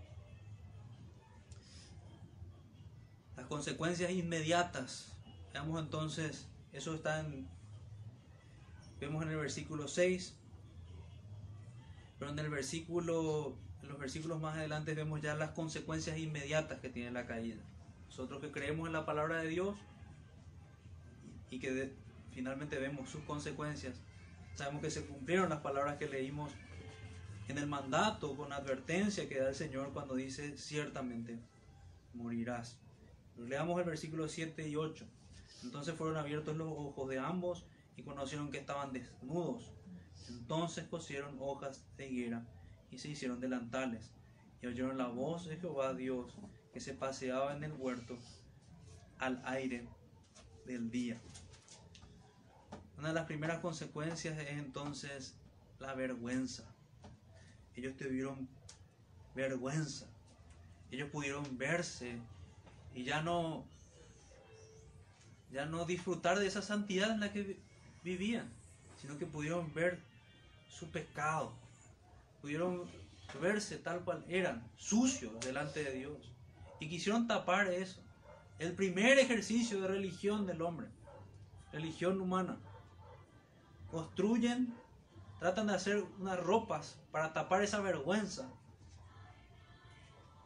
Las consecuencias inmediatas, veamos entonces, eso está en, vemos en el versículo 6, pero en el versículo, en los versículos más adelante vemos ya las consecuencias inmediatas que tiene la caída. Nosotros que creemos en la palabra de Dios y que finalmente vemos sus consecuencias, Sabemos que se cumplieron las palabras que leímos en el mandato con advertencia que da el Señor cuando dice ciertamente morirás. Leamos el versículo 7 y 8. Entonces fueron abiertos los ojos de ambos y conocieron que estaban desnudos. Entonces cosieron hojas de higuera y se hicieron delantales y oyeron la voz de Jehová Dios que se paseaba en el huerto al aire del día. Una de las primeras consecuencias es entonces la vergüenza. Ellos tuvieron vergüenza. Ellos pudieron verse y ya no ya no disfrutar de esa santidad en la que vivían, sino que pudieron ver su pecado. Pudieron verse tal cual eran, sucios delante de Dios. Y quisieron tapar eso. El primer ejercicio de religión del hombre, religión humana, construyen, tratan de hacer unas ropas para tapar esa vergüenza.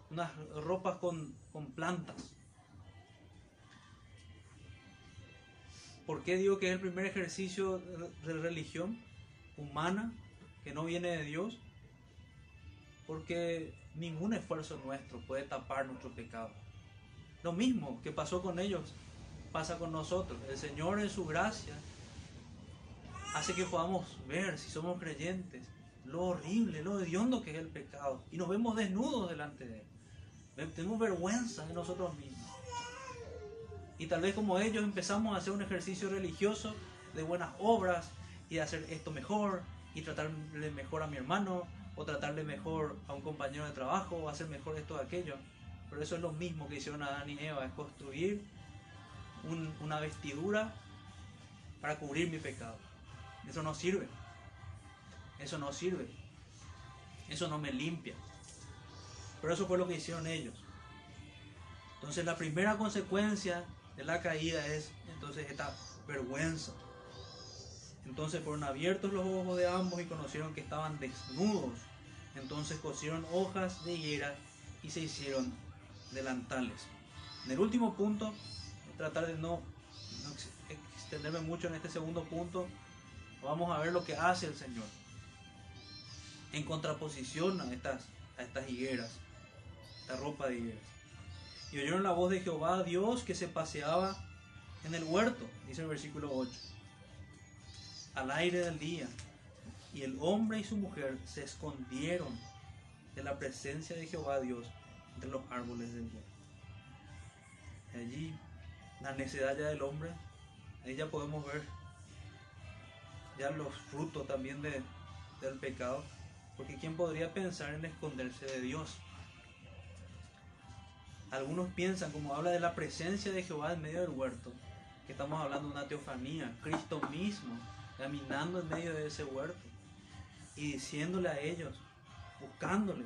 Unas ropas con, plantas. ¿Por qué digo que es el primer ejercicio de religión humana que no viene de Dios? Porque ningún esfuerzo nuestro puede tapar nuestro pecado. Lo mismo que pasó con ellos pasa con nosotros. El Señor en su gracia hace que podamos ver si somos creyentes lo horrible, lo hediondo que es el pecado. Y nos vemos desnudos delante de Él. Tenemos vergüenza de nosotros mismos. Y tal vez como ellos empezamos a hacer un ejercicio religioso de buenas obras y hacer esto mejor y tratarle mejor a mi hermano o tratarle mejor a un compañero de trabajo o hacer mejor esto o aquello. Pero eso es lo mismo que hicieron Adán y Eva, es construir una vestidura para cubrir mi pecado. Eso no sirve. Eso no sirve. Eso no me limpia. Pero eso fue lo que hicieron ellos. Entonces la primera consecuencia de la caída es entonces esta vergüenza. Entonces fueron abiertos los ojos de ambos y conocieron que estaban desnudos. Entonces cosieron hojas de higuera y se hicieron delantales. En el último punto, tratar de no, extenderme mucho en este segundo punto, Vamos a ver lo que hace el Señor. En contraposición a estas, a estas higueras, esta ropa de higueras. Y oyeron la voz de Jehová, Dios, que se paseaba en el huerto, dice el versículo 8. al aire del día. Y el hombre y su mujer se escondieron de la presencia de Jehová Dios entre los árboles del día. Allí, la necesidad ya del hombre, ahí ya podemos ver ya los frutos también de, del pecado. Porque ¿quién podría pensar en esconderse de Dios? Algunos piensan, como habla de la presencia de Jehová en medio del huerto, que estamos hablando de una teofanía, Cristo mismo caminando en medio de ese huerto y diciéndole a ellos, buscándole.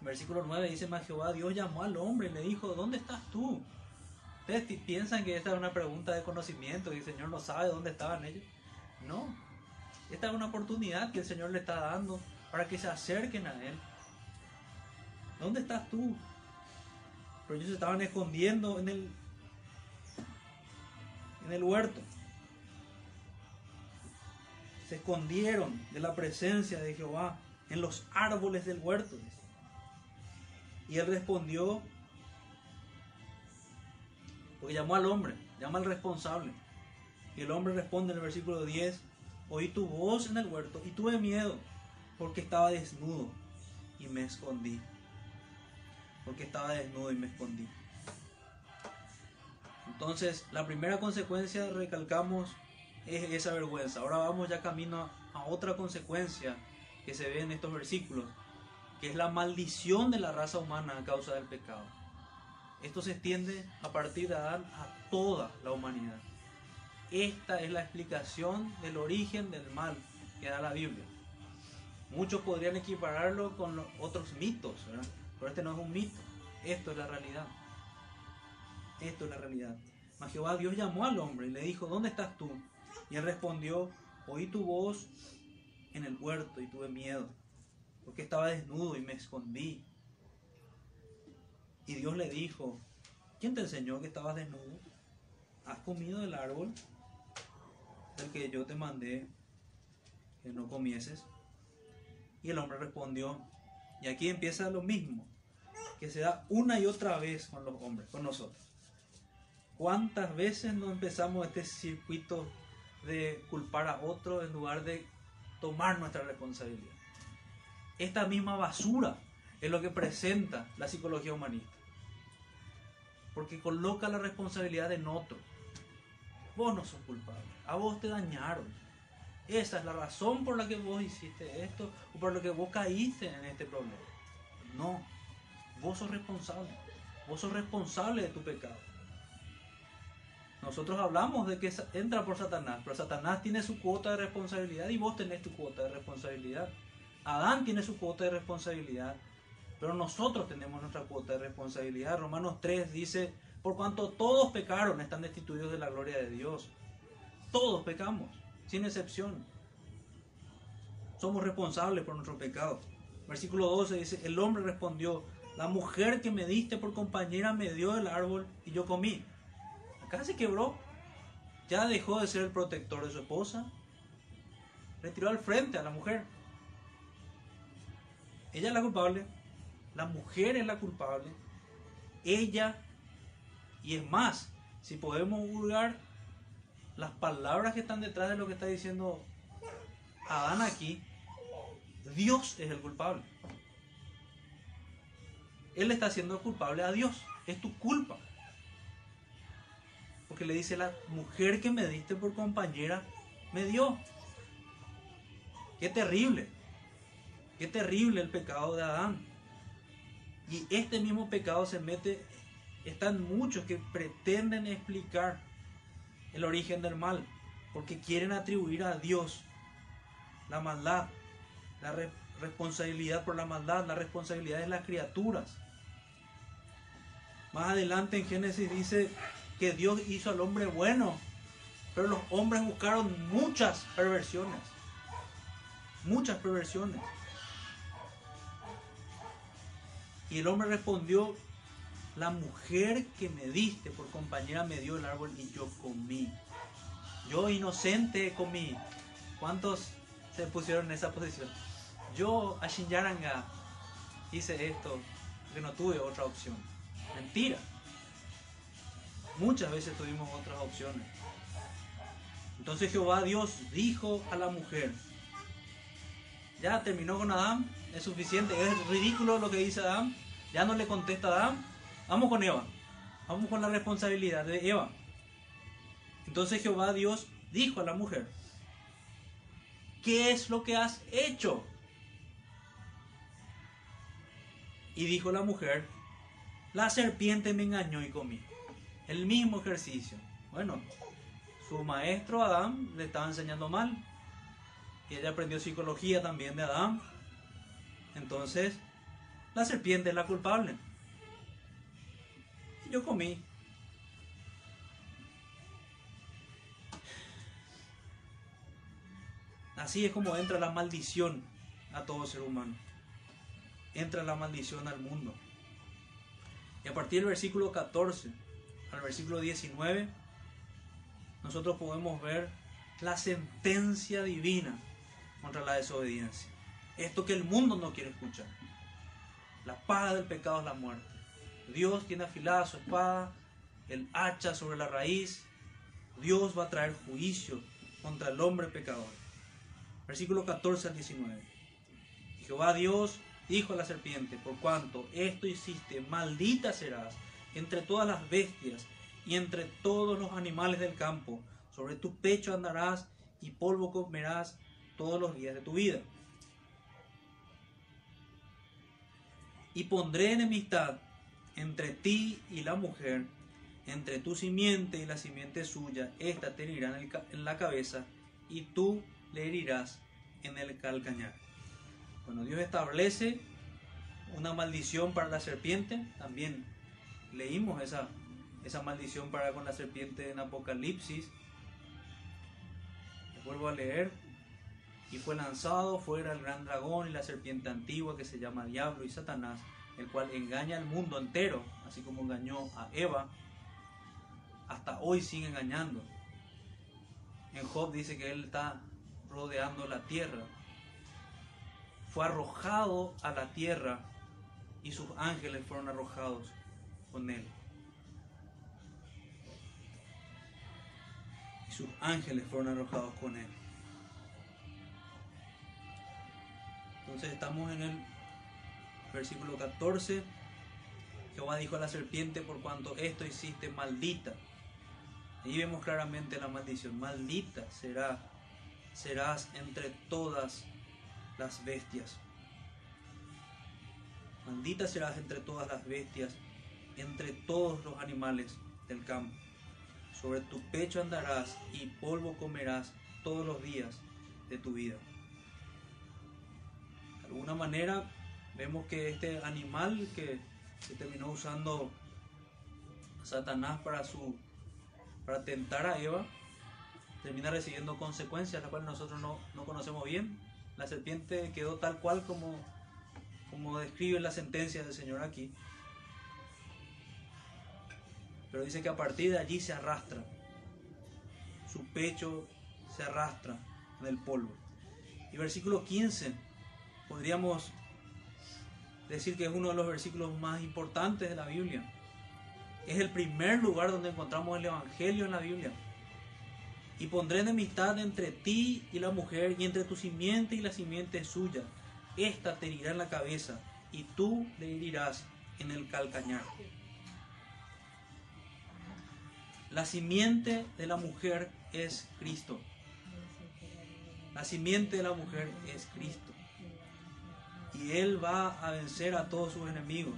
Versículo 9 dice, más Jehová Dios llamó al hombre y le dijo, ¿dónde estás tú? Ustedes piensan que esta es una pregunta de conocimiento y el Señor no sabe dónde estaban ellos. No, esta es una oportunidad que el Señor le está dando para que se acerquen a Él. ¿Dónde estás tú? Pero ellos se estaban escondiendo en el, en el huerto. Se escondieron de la presencia de Jehová en los árboles del huerto. Y él respondió, porque llamó al hombre, llama al responsable. Y el hombre responde en el versículo 10, oí tu voz en el huerto y tuve miedo porque estaba desnudo y me escondí. Porque estaba desnudo y me escondí. Entonces, la primera consecuencia, recalcamos, es esa vergüenza. Ahora vamos ya camino a otra consecuencia que se ve en estos versículos, que es la maldición de la raza humana a causa del pecado. Esto se extiende a partir de Adán a toda la humanidad. Esta es la explicación del origen del mal que da la Biblia. Muchos podrían equipararlo con otros mitos, pero este no es un mito. Esto es la realidad. Esto es la realidad. Mas Jehová Dios llamó al hombre y le dijo, ¿dónde estás tú? Y él respondió, oí tu voz en el huerto y tuve miedo, porque estaba desnudo y me escondí. Y Dios le dijo, ¿quién te enseñó que estabas desnudo? ¿Has comido del árbol del que yo te mandé que no comieses? Y el hombre respondió, y aquí empieza lo mismo, que se da una y otra vez con los hombres, con nosotros. ¿Cuántas veces no empezamos este circuito de culpar a otro en lugar de tomar nuestra responsabilidad? Esta misma basura es lo que presenta la psicología humanista. Porque coloca la responsabilidad en otro. Vos no sos culpable. A vos te dañaron. Esa es la razón por la que vos hiciste esto o por lo que vos caíste en este problema. No. Vos sos responsable. Vos sos responsable de tu pecado. Nosotros hablamos de que entra por Satanás, pero Satanás tiene su cuota de responsabilidad y vos tenés tu cuota de responsabilidad. Adán tiene su cuota de responsabilidad, pero nosotros tenemos nuestra cuota de responsabilidad. Romanos 3 dice, por cuanto todos pecaron, están destituidos de la gloria de Dios. Todos pecamos, sin excepción. Somos responsables por nuestro pecado. Versículo 12 dice, el hombre respondió, la mujer que me diste por compañera me dio el árbol y yo comí. Acá se quebró. Ya dejó de ser el protector de su esposa. Retiró al frente a la mujer. Ella es la culpable. La mujer es la culpable. Ella. Y es más, si podemos juzgar las palabras que están detrás de lo que está diciendo Adán aquí, Dios es el culpable. Él está siendo culpable a Dios. Es tu culpa. Porque le dice la mujer que me diste por compañera, me dio. Qué terrible. Qué terrible el pecado de Adán. Y este mismo pecado se mete, están muchos que pretenden explicar el origen del mal, porque quieren atribuir a Dios la maldad, la responsabilidad por la maldad, la responsabilidad de las criaturas. Más adelante en Génesis dice que Dios hizo al hombre bueno, pero los hombres buscaron muchas perversiones, muchas perversiones. Y el hombre respondió, la mujer que me diste por compañera me dio el árbol y yo comí. Yo inocente comí. ¿Cuántos se pusieron en esa posición? Yo, a Shinyaranga, hice esto porque no tuve otra opción. Mentira. Muchas veces tuvimos otras opciones. Entonces Jehová Dios dijo a la mujer, ya terminó con Adán, es suficiente, es ridículo lo que dice Adán, ya no le contesta Adán, vamos con Eva, vamos con la responsabilidad de Eva. Entonces Jehová Dios dijo a la mujer, ¿qué es lo que has hecho? Y dijo la mujer, la serpiente me engañó y comí. El mismo ejercicio. Bueno, su maestro Adán le estaba enseñando mal. Y ella aprendió psicología también de Adán. Entonces, la serpiente es la culpable. Yo comí. Así es como entra la maldición a todo ser humano. Entra la maldición al mundo. Y a partir del versículo 14 al versículo 19, nosotros podemos ver la sentencia divina contra la desobediencia. Esto que el mundo no quiere escuchar. La paga del pecado es la muerte. Dios tiene afilada su espada, el hacha sobre la raíz. Dios va a traer juicio contra el hombre pecador. Versículo 14 al 19. Jehová Dios dijo a la serpiente, por cuanto esto hiciste, maldita serás entre todas las bestias y entre todos los animales del campo. Sobre tu pecho andarás y polvo comerás todos los días de tu vida. Y pondré enemistad entre ti y la mujer, entre tu simiente y la simiente suya. Esta te herirá en la cabeza y tú le herirás en el calcañar. Bueno, Dios establece una maldición para la serpiente. También leímos esa, esa maldición para con la serpiente en Apocalipsis. vuelvo a leer. Y fue lanzado fuera el gran dragón y la serpiente antigua que se llama Diablo y Satanás, el cual engaña al mundo entero, así como engañó a Eva. Hasta hoy sigue engañando. En Job dice que él está rodeando la tierra. Fue arrojado a la tierra y sus ángeles fueron arrojados con él. Y sus ángeles fueron arrojados con él. Entonces estamos en el versículo 14. Jehová dijo a la serpiente, por cuanto esto hiciste, maldita. Ahí vemos claramente la maldición. Maldita será, serás entre todas las bestias. Maldita serás entre todas las bestias, entre todos los animales del campo. Sobre tu pecho andarás y polvo comerás todos los días de tu vida de alguna manera vemos que este animal que, terminó usando Satanás para su para tentar a Eva termina recibiendo consecuencias las cuales nosotros no, conocemos bien. La serpiente quedó tal cual como como describe la sentencia del Señor aquí. Pero dice que a partir de allí se arrastra. Su pecho se arrastra en el polvo. Y versículo 15 podríamos decir que es uno de los versículos más importantes de la Biblia. Es el primer lugar donde encontramos el Evangelio en la Biblia. Y pondré enemistad entre ti y la mujer, y entre tu simiente y la simiente suya. Esta te herirá en la cabeza, y tú le herirás en el calcañar. La simiente de la mujer es Cristo. La simiente de la mujer es Cristo y Él va a vencer a todos sus enemigos.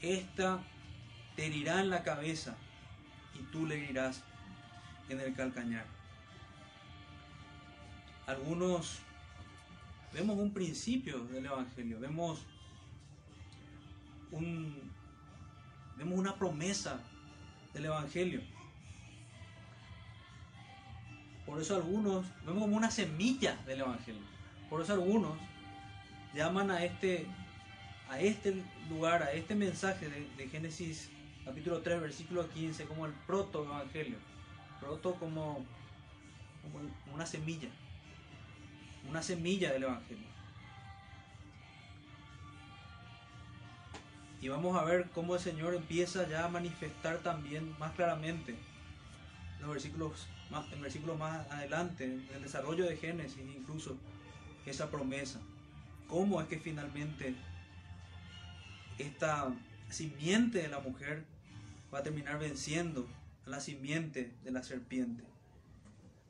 Esta te herirá en la cabeza y tú le herirás en el calcañar. Algunos vemos un principio del Evangelio, vemos un, vemos una promesa del Evangelio. Por eso algunos vemos como una semilla del Evangelio. Por eso algunos llaman a este, a este lugar, a este mensaje de, Génesis capítulo 3, versículo 15, como el proto-evangelio. Proto como, como una semilla, una semilla del evangelio. Y vamos a ver cómo el Señor empieza ya a manifestar también más claramente los versículos más, en versículos más adelante, en el desarrollo de Génesis, incluso esa promesa. ¿Cómo es que finalmente esta simiente de la mujer va a terminar venciendo a la simiente de la serpiente?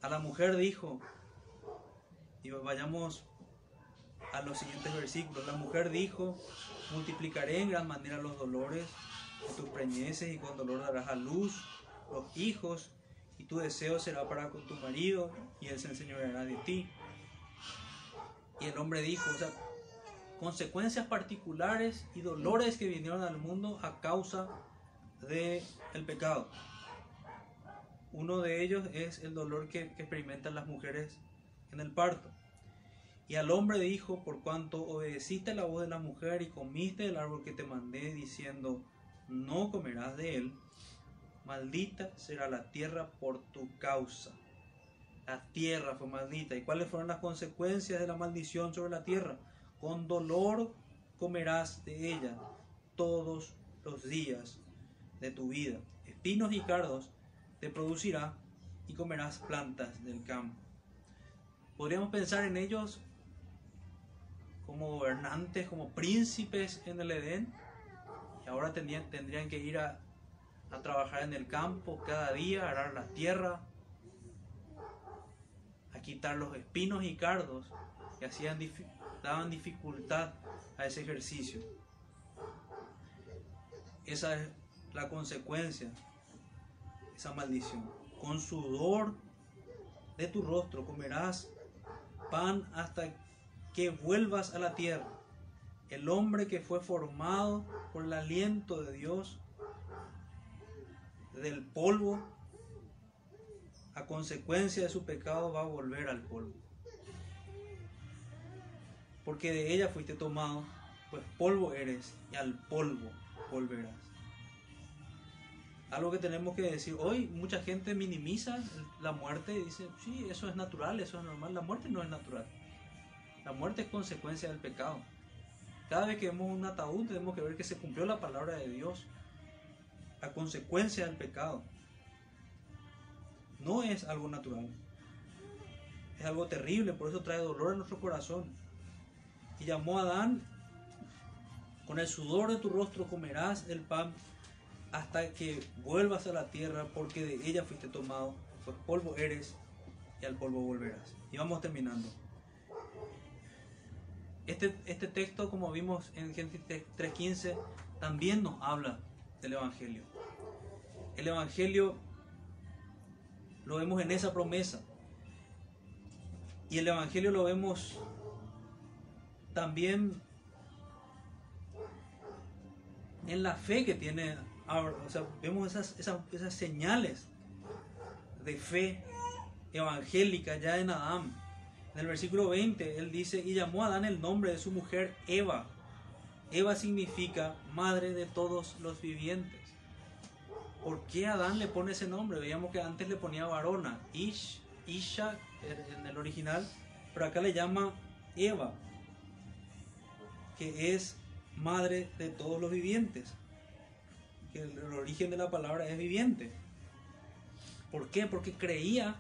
A la mujer dijo, y vayamos a los siguientes versículos, la mujer dijo, multiplicaré en gran manera los dolores de tus preñeces y con dolor darás a luz los hijos y tu deseo será para con tu marido y él se enseñoreará de ti. Y el hombre dijo, o sea, consecuencias particulares y dolores que vinieron al mundo a causa del el pecado. Uno de ellos es el dolor que, experimentan las mujeres en el parto. Y al hombre dijo, por cuanto obedeciste la voz de la mujer y comiste del árbol que te mandé, diciendo, no comerás de él, maldita será la tierra por tu causa. La tierra fue maldita. ¿Y cuáles fueron las consecuencias de la maldición sobre la tierra? Con dolor comerás de ella todos los días de tu vida. Espinos y cardos te producirá y comerás plantas del campo. Podríamos pensar en ellos como gobernantes, como príncipes en el Edén, y ahora tendrían, tendrían que ir a, a trabajar en el campo cada día, a arar la tierra, a quitar los espinos y cardos que hacían, daban dificultad a ese ejercicio. Esa es la consecuencia, esa maldición. Con sudor de tu rostro comerás pan hasta que vuelvas a la tierra. El hombre que fue formado por el aliento de Dios del polvo, a consecuencia de su pecado, va a volver al polvo. Porque de ella fuiste tomado, pues polvo eres y al polvo volverás. Algo que tenemos que decir, hoy mucha gente minimiza la muerte y dice, sí, eso es natural, eso es normal. La muerte no es natural. La muerte es consecuencia del pecado. Cada vez que vemos un ataúd tenemos que ver que se cumplió la palabra de Dios. La consecuencia del pecado. No es algo natural. Es algo terrible, por eso trae dolor a nuestro corazón. Y llamó a Adán, con el sudor de tu rostro comerás el pan hasta que vuelvas a la tierra, porque de ella fuiste tomado, pues polvo eres y al polvo volverás. Y vamos terminando. Este, este texto, como vimos en Génesis 3.15, también nos habla del Evangelio. El Evangelio lo vemos en esa promesa. Y el Evangelio lo vemos también en la fe que tiene, o sea, vemos esas, esas, esas señales de fe evangélica ya en Adán. En el versículo 20, él dice, y llamó a Adán el nombre de su mujer Eva. Eva significa madre de todos los vivientes. ¿Por qué Adán le pone ese nombre? Veíamos que antes le ponía varona, Ish, Isha en el original, pero acá le llama Eva, que es madre de todos los vivientes. Que el, origen de la palabra es viviente. ¿Por qué? Porque creía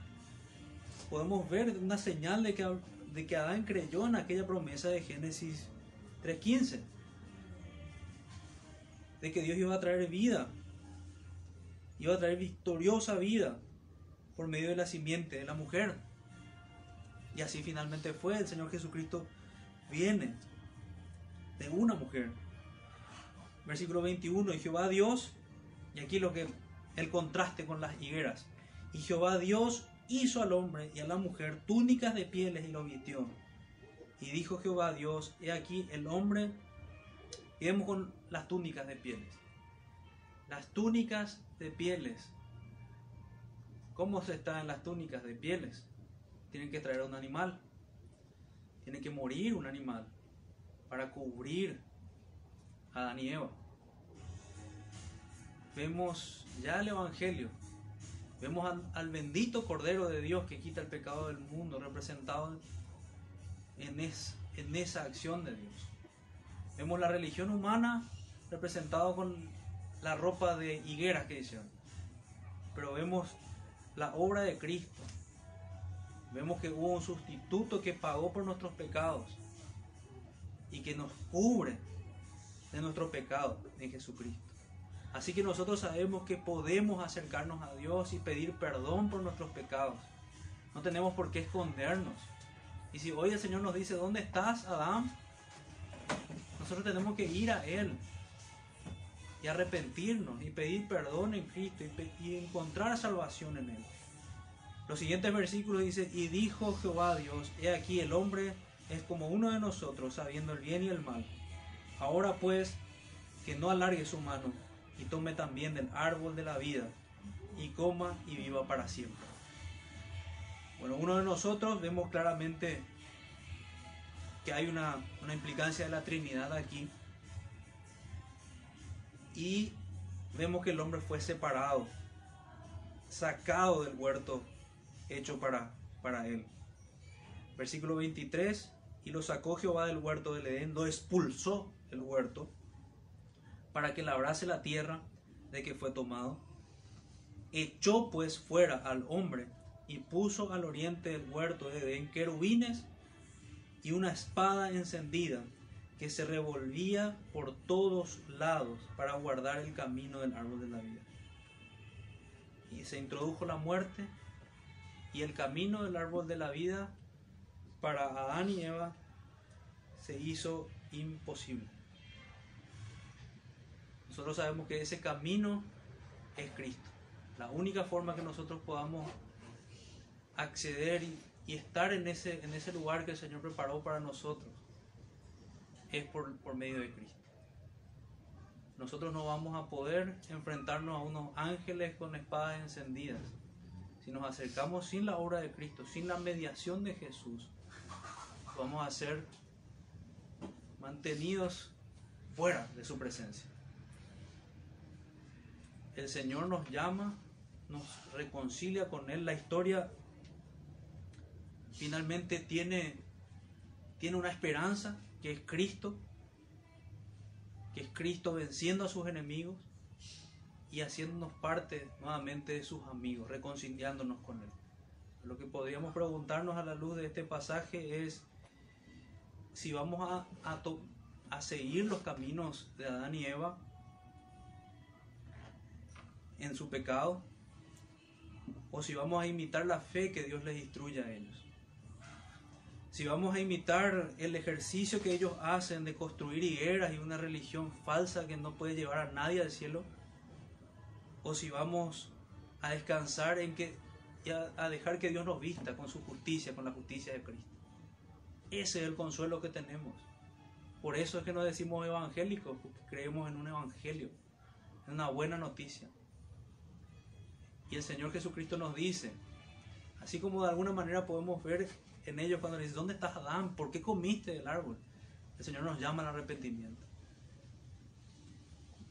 podemos ver una señal de que, de que Adán creyó en aquella promesa de Génesis 3.15. De que Dios iba a traer vida. Iba a traer victoriosa vida por medio de la simiente de la mujer. Y así finalmente fue. El Señor Jesucristo viene de una mujer. Versículo 21. Y Jehová Dios, y aquí lo que el contraste con las higueras. Y Jehová Dios hizo al hombre y a la mujer túnicas de pieles y lo vistió. Y dijo Jehová Dios, he aquí el hombre, y vemos con las túnicas de pieles. Las túnicas de pieles. ¿Cómo se está en las túnicas de pieles? Tienen que traer un animal. Tiene que morir un animal para cubrir a Adán. Vemos ya el Evangelio Vemos al, bendito Cordero de Dios que quita el pecado del mundo representado en, en esa acción de Dios. Vemos la religión humana representada con la ropa de higuera que dicen. Pero vemos la obra de Cristo. Vemos que hubo un sustituto que pagó por nuestros pecados y que nos cubre de nuestro pecado en Jesucristo. Así que nosotros sabemos que podemos acercarnos a Dios y pedir perdón por nuestros pecados. No tenemos por qué escondernos. Y si hoy el Señor nos dice, ¿dónde estás, Adán? Nosotros tenemos que ir a Él y arrepentirnos y pedir perdón en Cristo y, encontrar salvación en Él. Los siguientes versículos dicen, y dijo Jehová a Dios, he aquí el hombre es como uno de nosotros, sabiendo el bien y el mal. Ahora pues, que no alargue su mano y tome también del árbol de la vida y coma y viva para siempre. Bueno, uno de nosotros vemos claramente que hay una, una implicancia de la Trinidad aquí y vemos que el hombre fue separado, sacado del huerto hecho para, para él. Versículo 23, y lo sacó Jehová del huerto del Edén, lo expulsó el huerto para que labrase la tierra de que fue tomado. Echó pues fuera al hombre y puso al oriente del huerto de Edén querubines y una espada encendida que se revolvía por todos lados para guardar el camino del árbol de la vida. Y se introdujo la muerte y el camino del árbol de la vida para Adán y Eva se hizo imposible. Nosotros sabemos que ese camino es Cristo. La única forma que nosotros podamos acceder y, estar en ese, en ese lugar que el Señor preparó para nosotros es por, por medio de Cristo. Nosotros no vamos a poder enfrentarnos a unos ángeles con espadas encendidas. Si nos acercamos sin la obra de Cristo, sin la mediación de Jesús, vamos a ser mantenidos fuera de su presencia el Señor nos llama, nos reconcilia con Él. La historia finalmente tiene, tiene una esperanza que es Cristo, que es Cristo venciendo a sus enemigos y haciéndonos parte nuevamente de sus amigos, reconciliándonos con Él. Lo que podríamos preguntarnos a la luz de este pasaje es si vamos a, a, a seguir los caminos de Adán y Eva en su pecado o si vamos a imitar la fe que Dios les instruye a ellos. Si vamos a imitar el ejercicio que ellos hacen de construir higueras y una religión falsa que no puede llevar a nadie al cielo, o si vamos a descansar en que a dejar que Dios nos vista con su justicia, con la justicia de Cristo. Ese es el consuelo que tenemos. Por eso es que nos decimos evangélicos, porque creemos en un evangelio, en una buena noticia. Y el Señor Jesucristo nos dice, así como de alguna manera podemos ver en ellos cuando dice, ¿dónde estás Adán? ¿Por qué comiste del árbol? El Señor nos llama al arrepentimiento.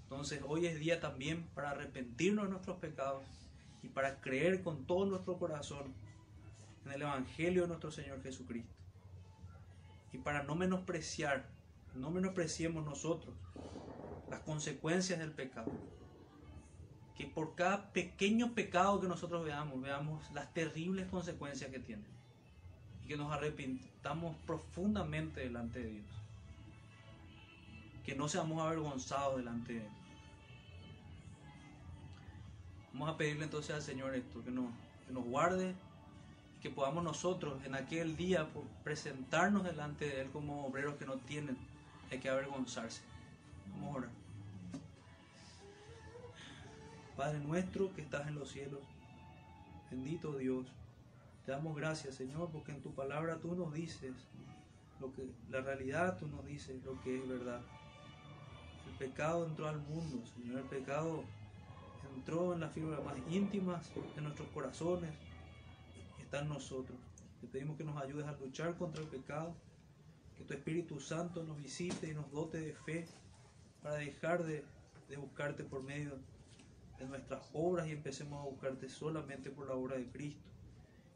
Entonces hoy es día también para arrepentirnos de nuestros pecados y para creer con todo nuestro corazón en el Evangelio de nuestro Señor Jesucristo. Y para no menospreciar, no menospreciemos nosotros las consecuencias del pecado que por cada pequeño pecado que nosotros veamos, veamos las terribles consecuencias que tiene. Y que nos arrepintamos profundamente delante de Dios. Que no seamos avergonzados delante de Él. Vamos a pedirle entonces al Señor esto, que nos, que nos guarde que podamos nosotros en aquel día presentarnos delante de Él como obreros que no tienen de que avergonzarse. Vamos a orar. Padre nuestro que estás en los cielos, bendito Dios, te damos gracias Señor porque en tu palabra tú nos dices lo que la realidad tú nos dices lo que es verdad. El pecado entró al mundo, Señor, el pecado entró en las fibras más íntimas de nuestros corazones nosotros. Te pedimos que nos ayudes a luchar contra el pecado, que tu Espíritu Santo nos visite y nos dote de fe para dejar de, de buscarte por medio de nuestras obras y empecemos a buscarte solamente por la obra de Cristo.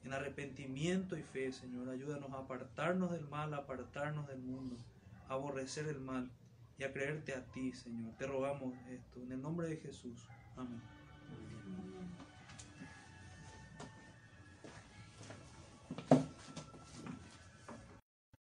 En arrepentimiento y fe, Señor, ayúdanos a apartarnos del mal, a apartarnos del mundo, a aborrecer el mal y a creerte a ti, Señor. Te rogamos esto en el nombre de Jesús. Amén.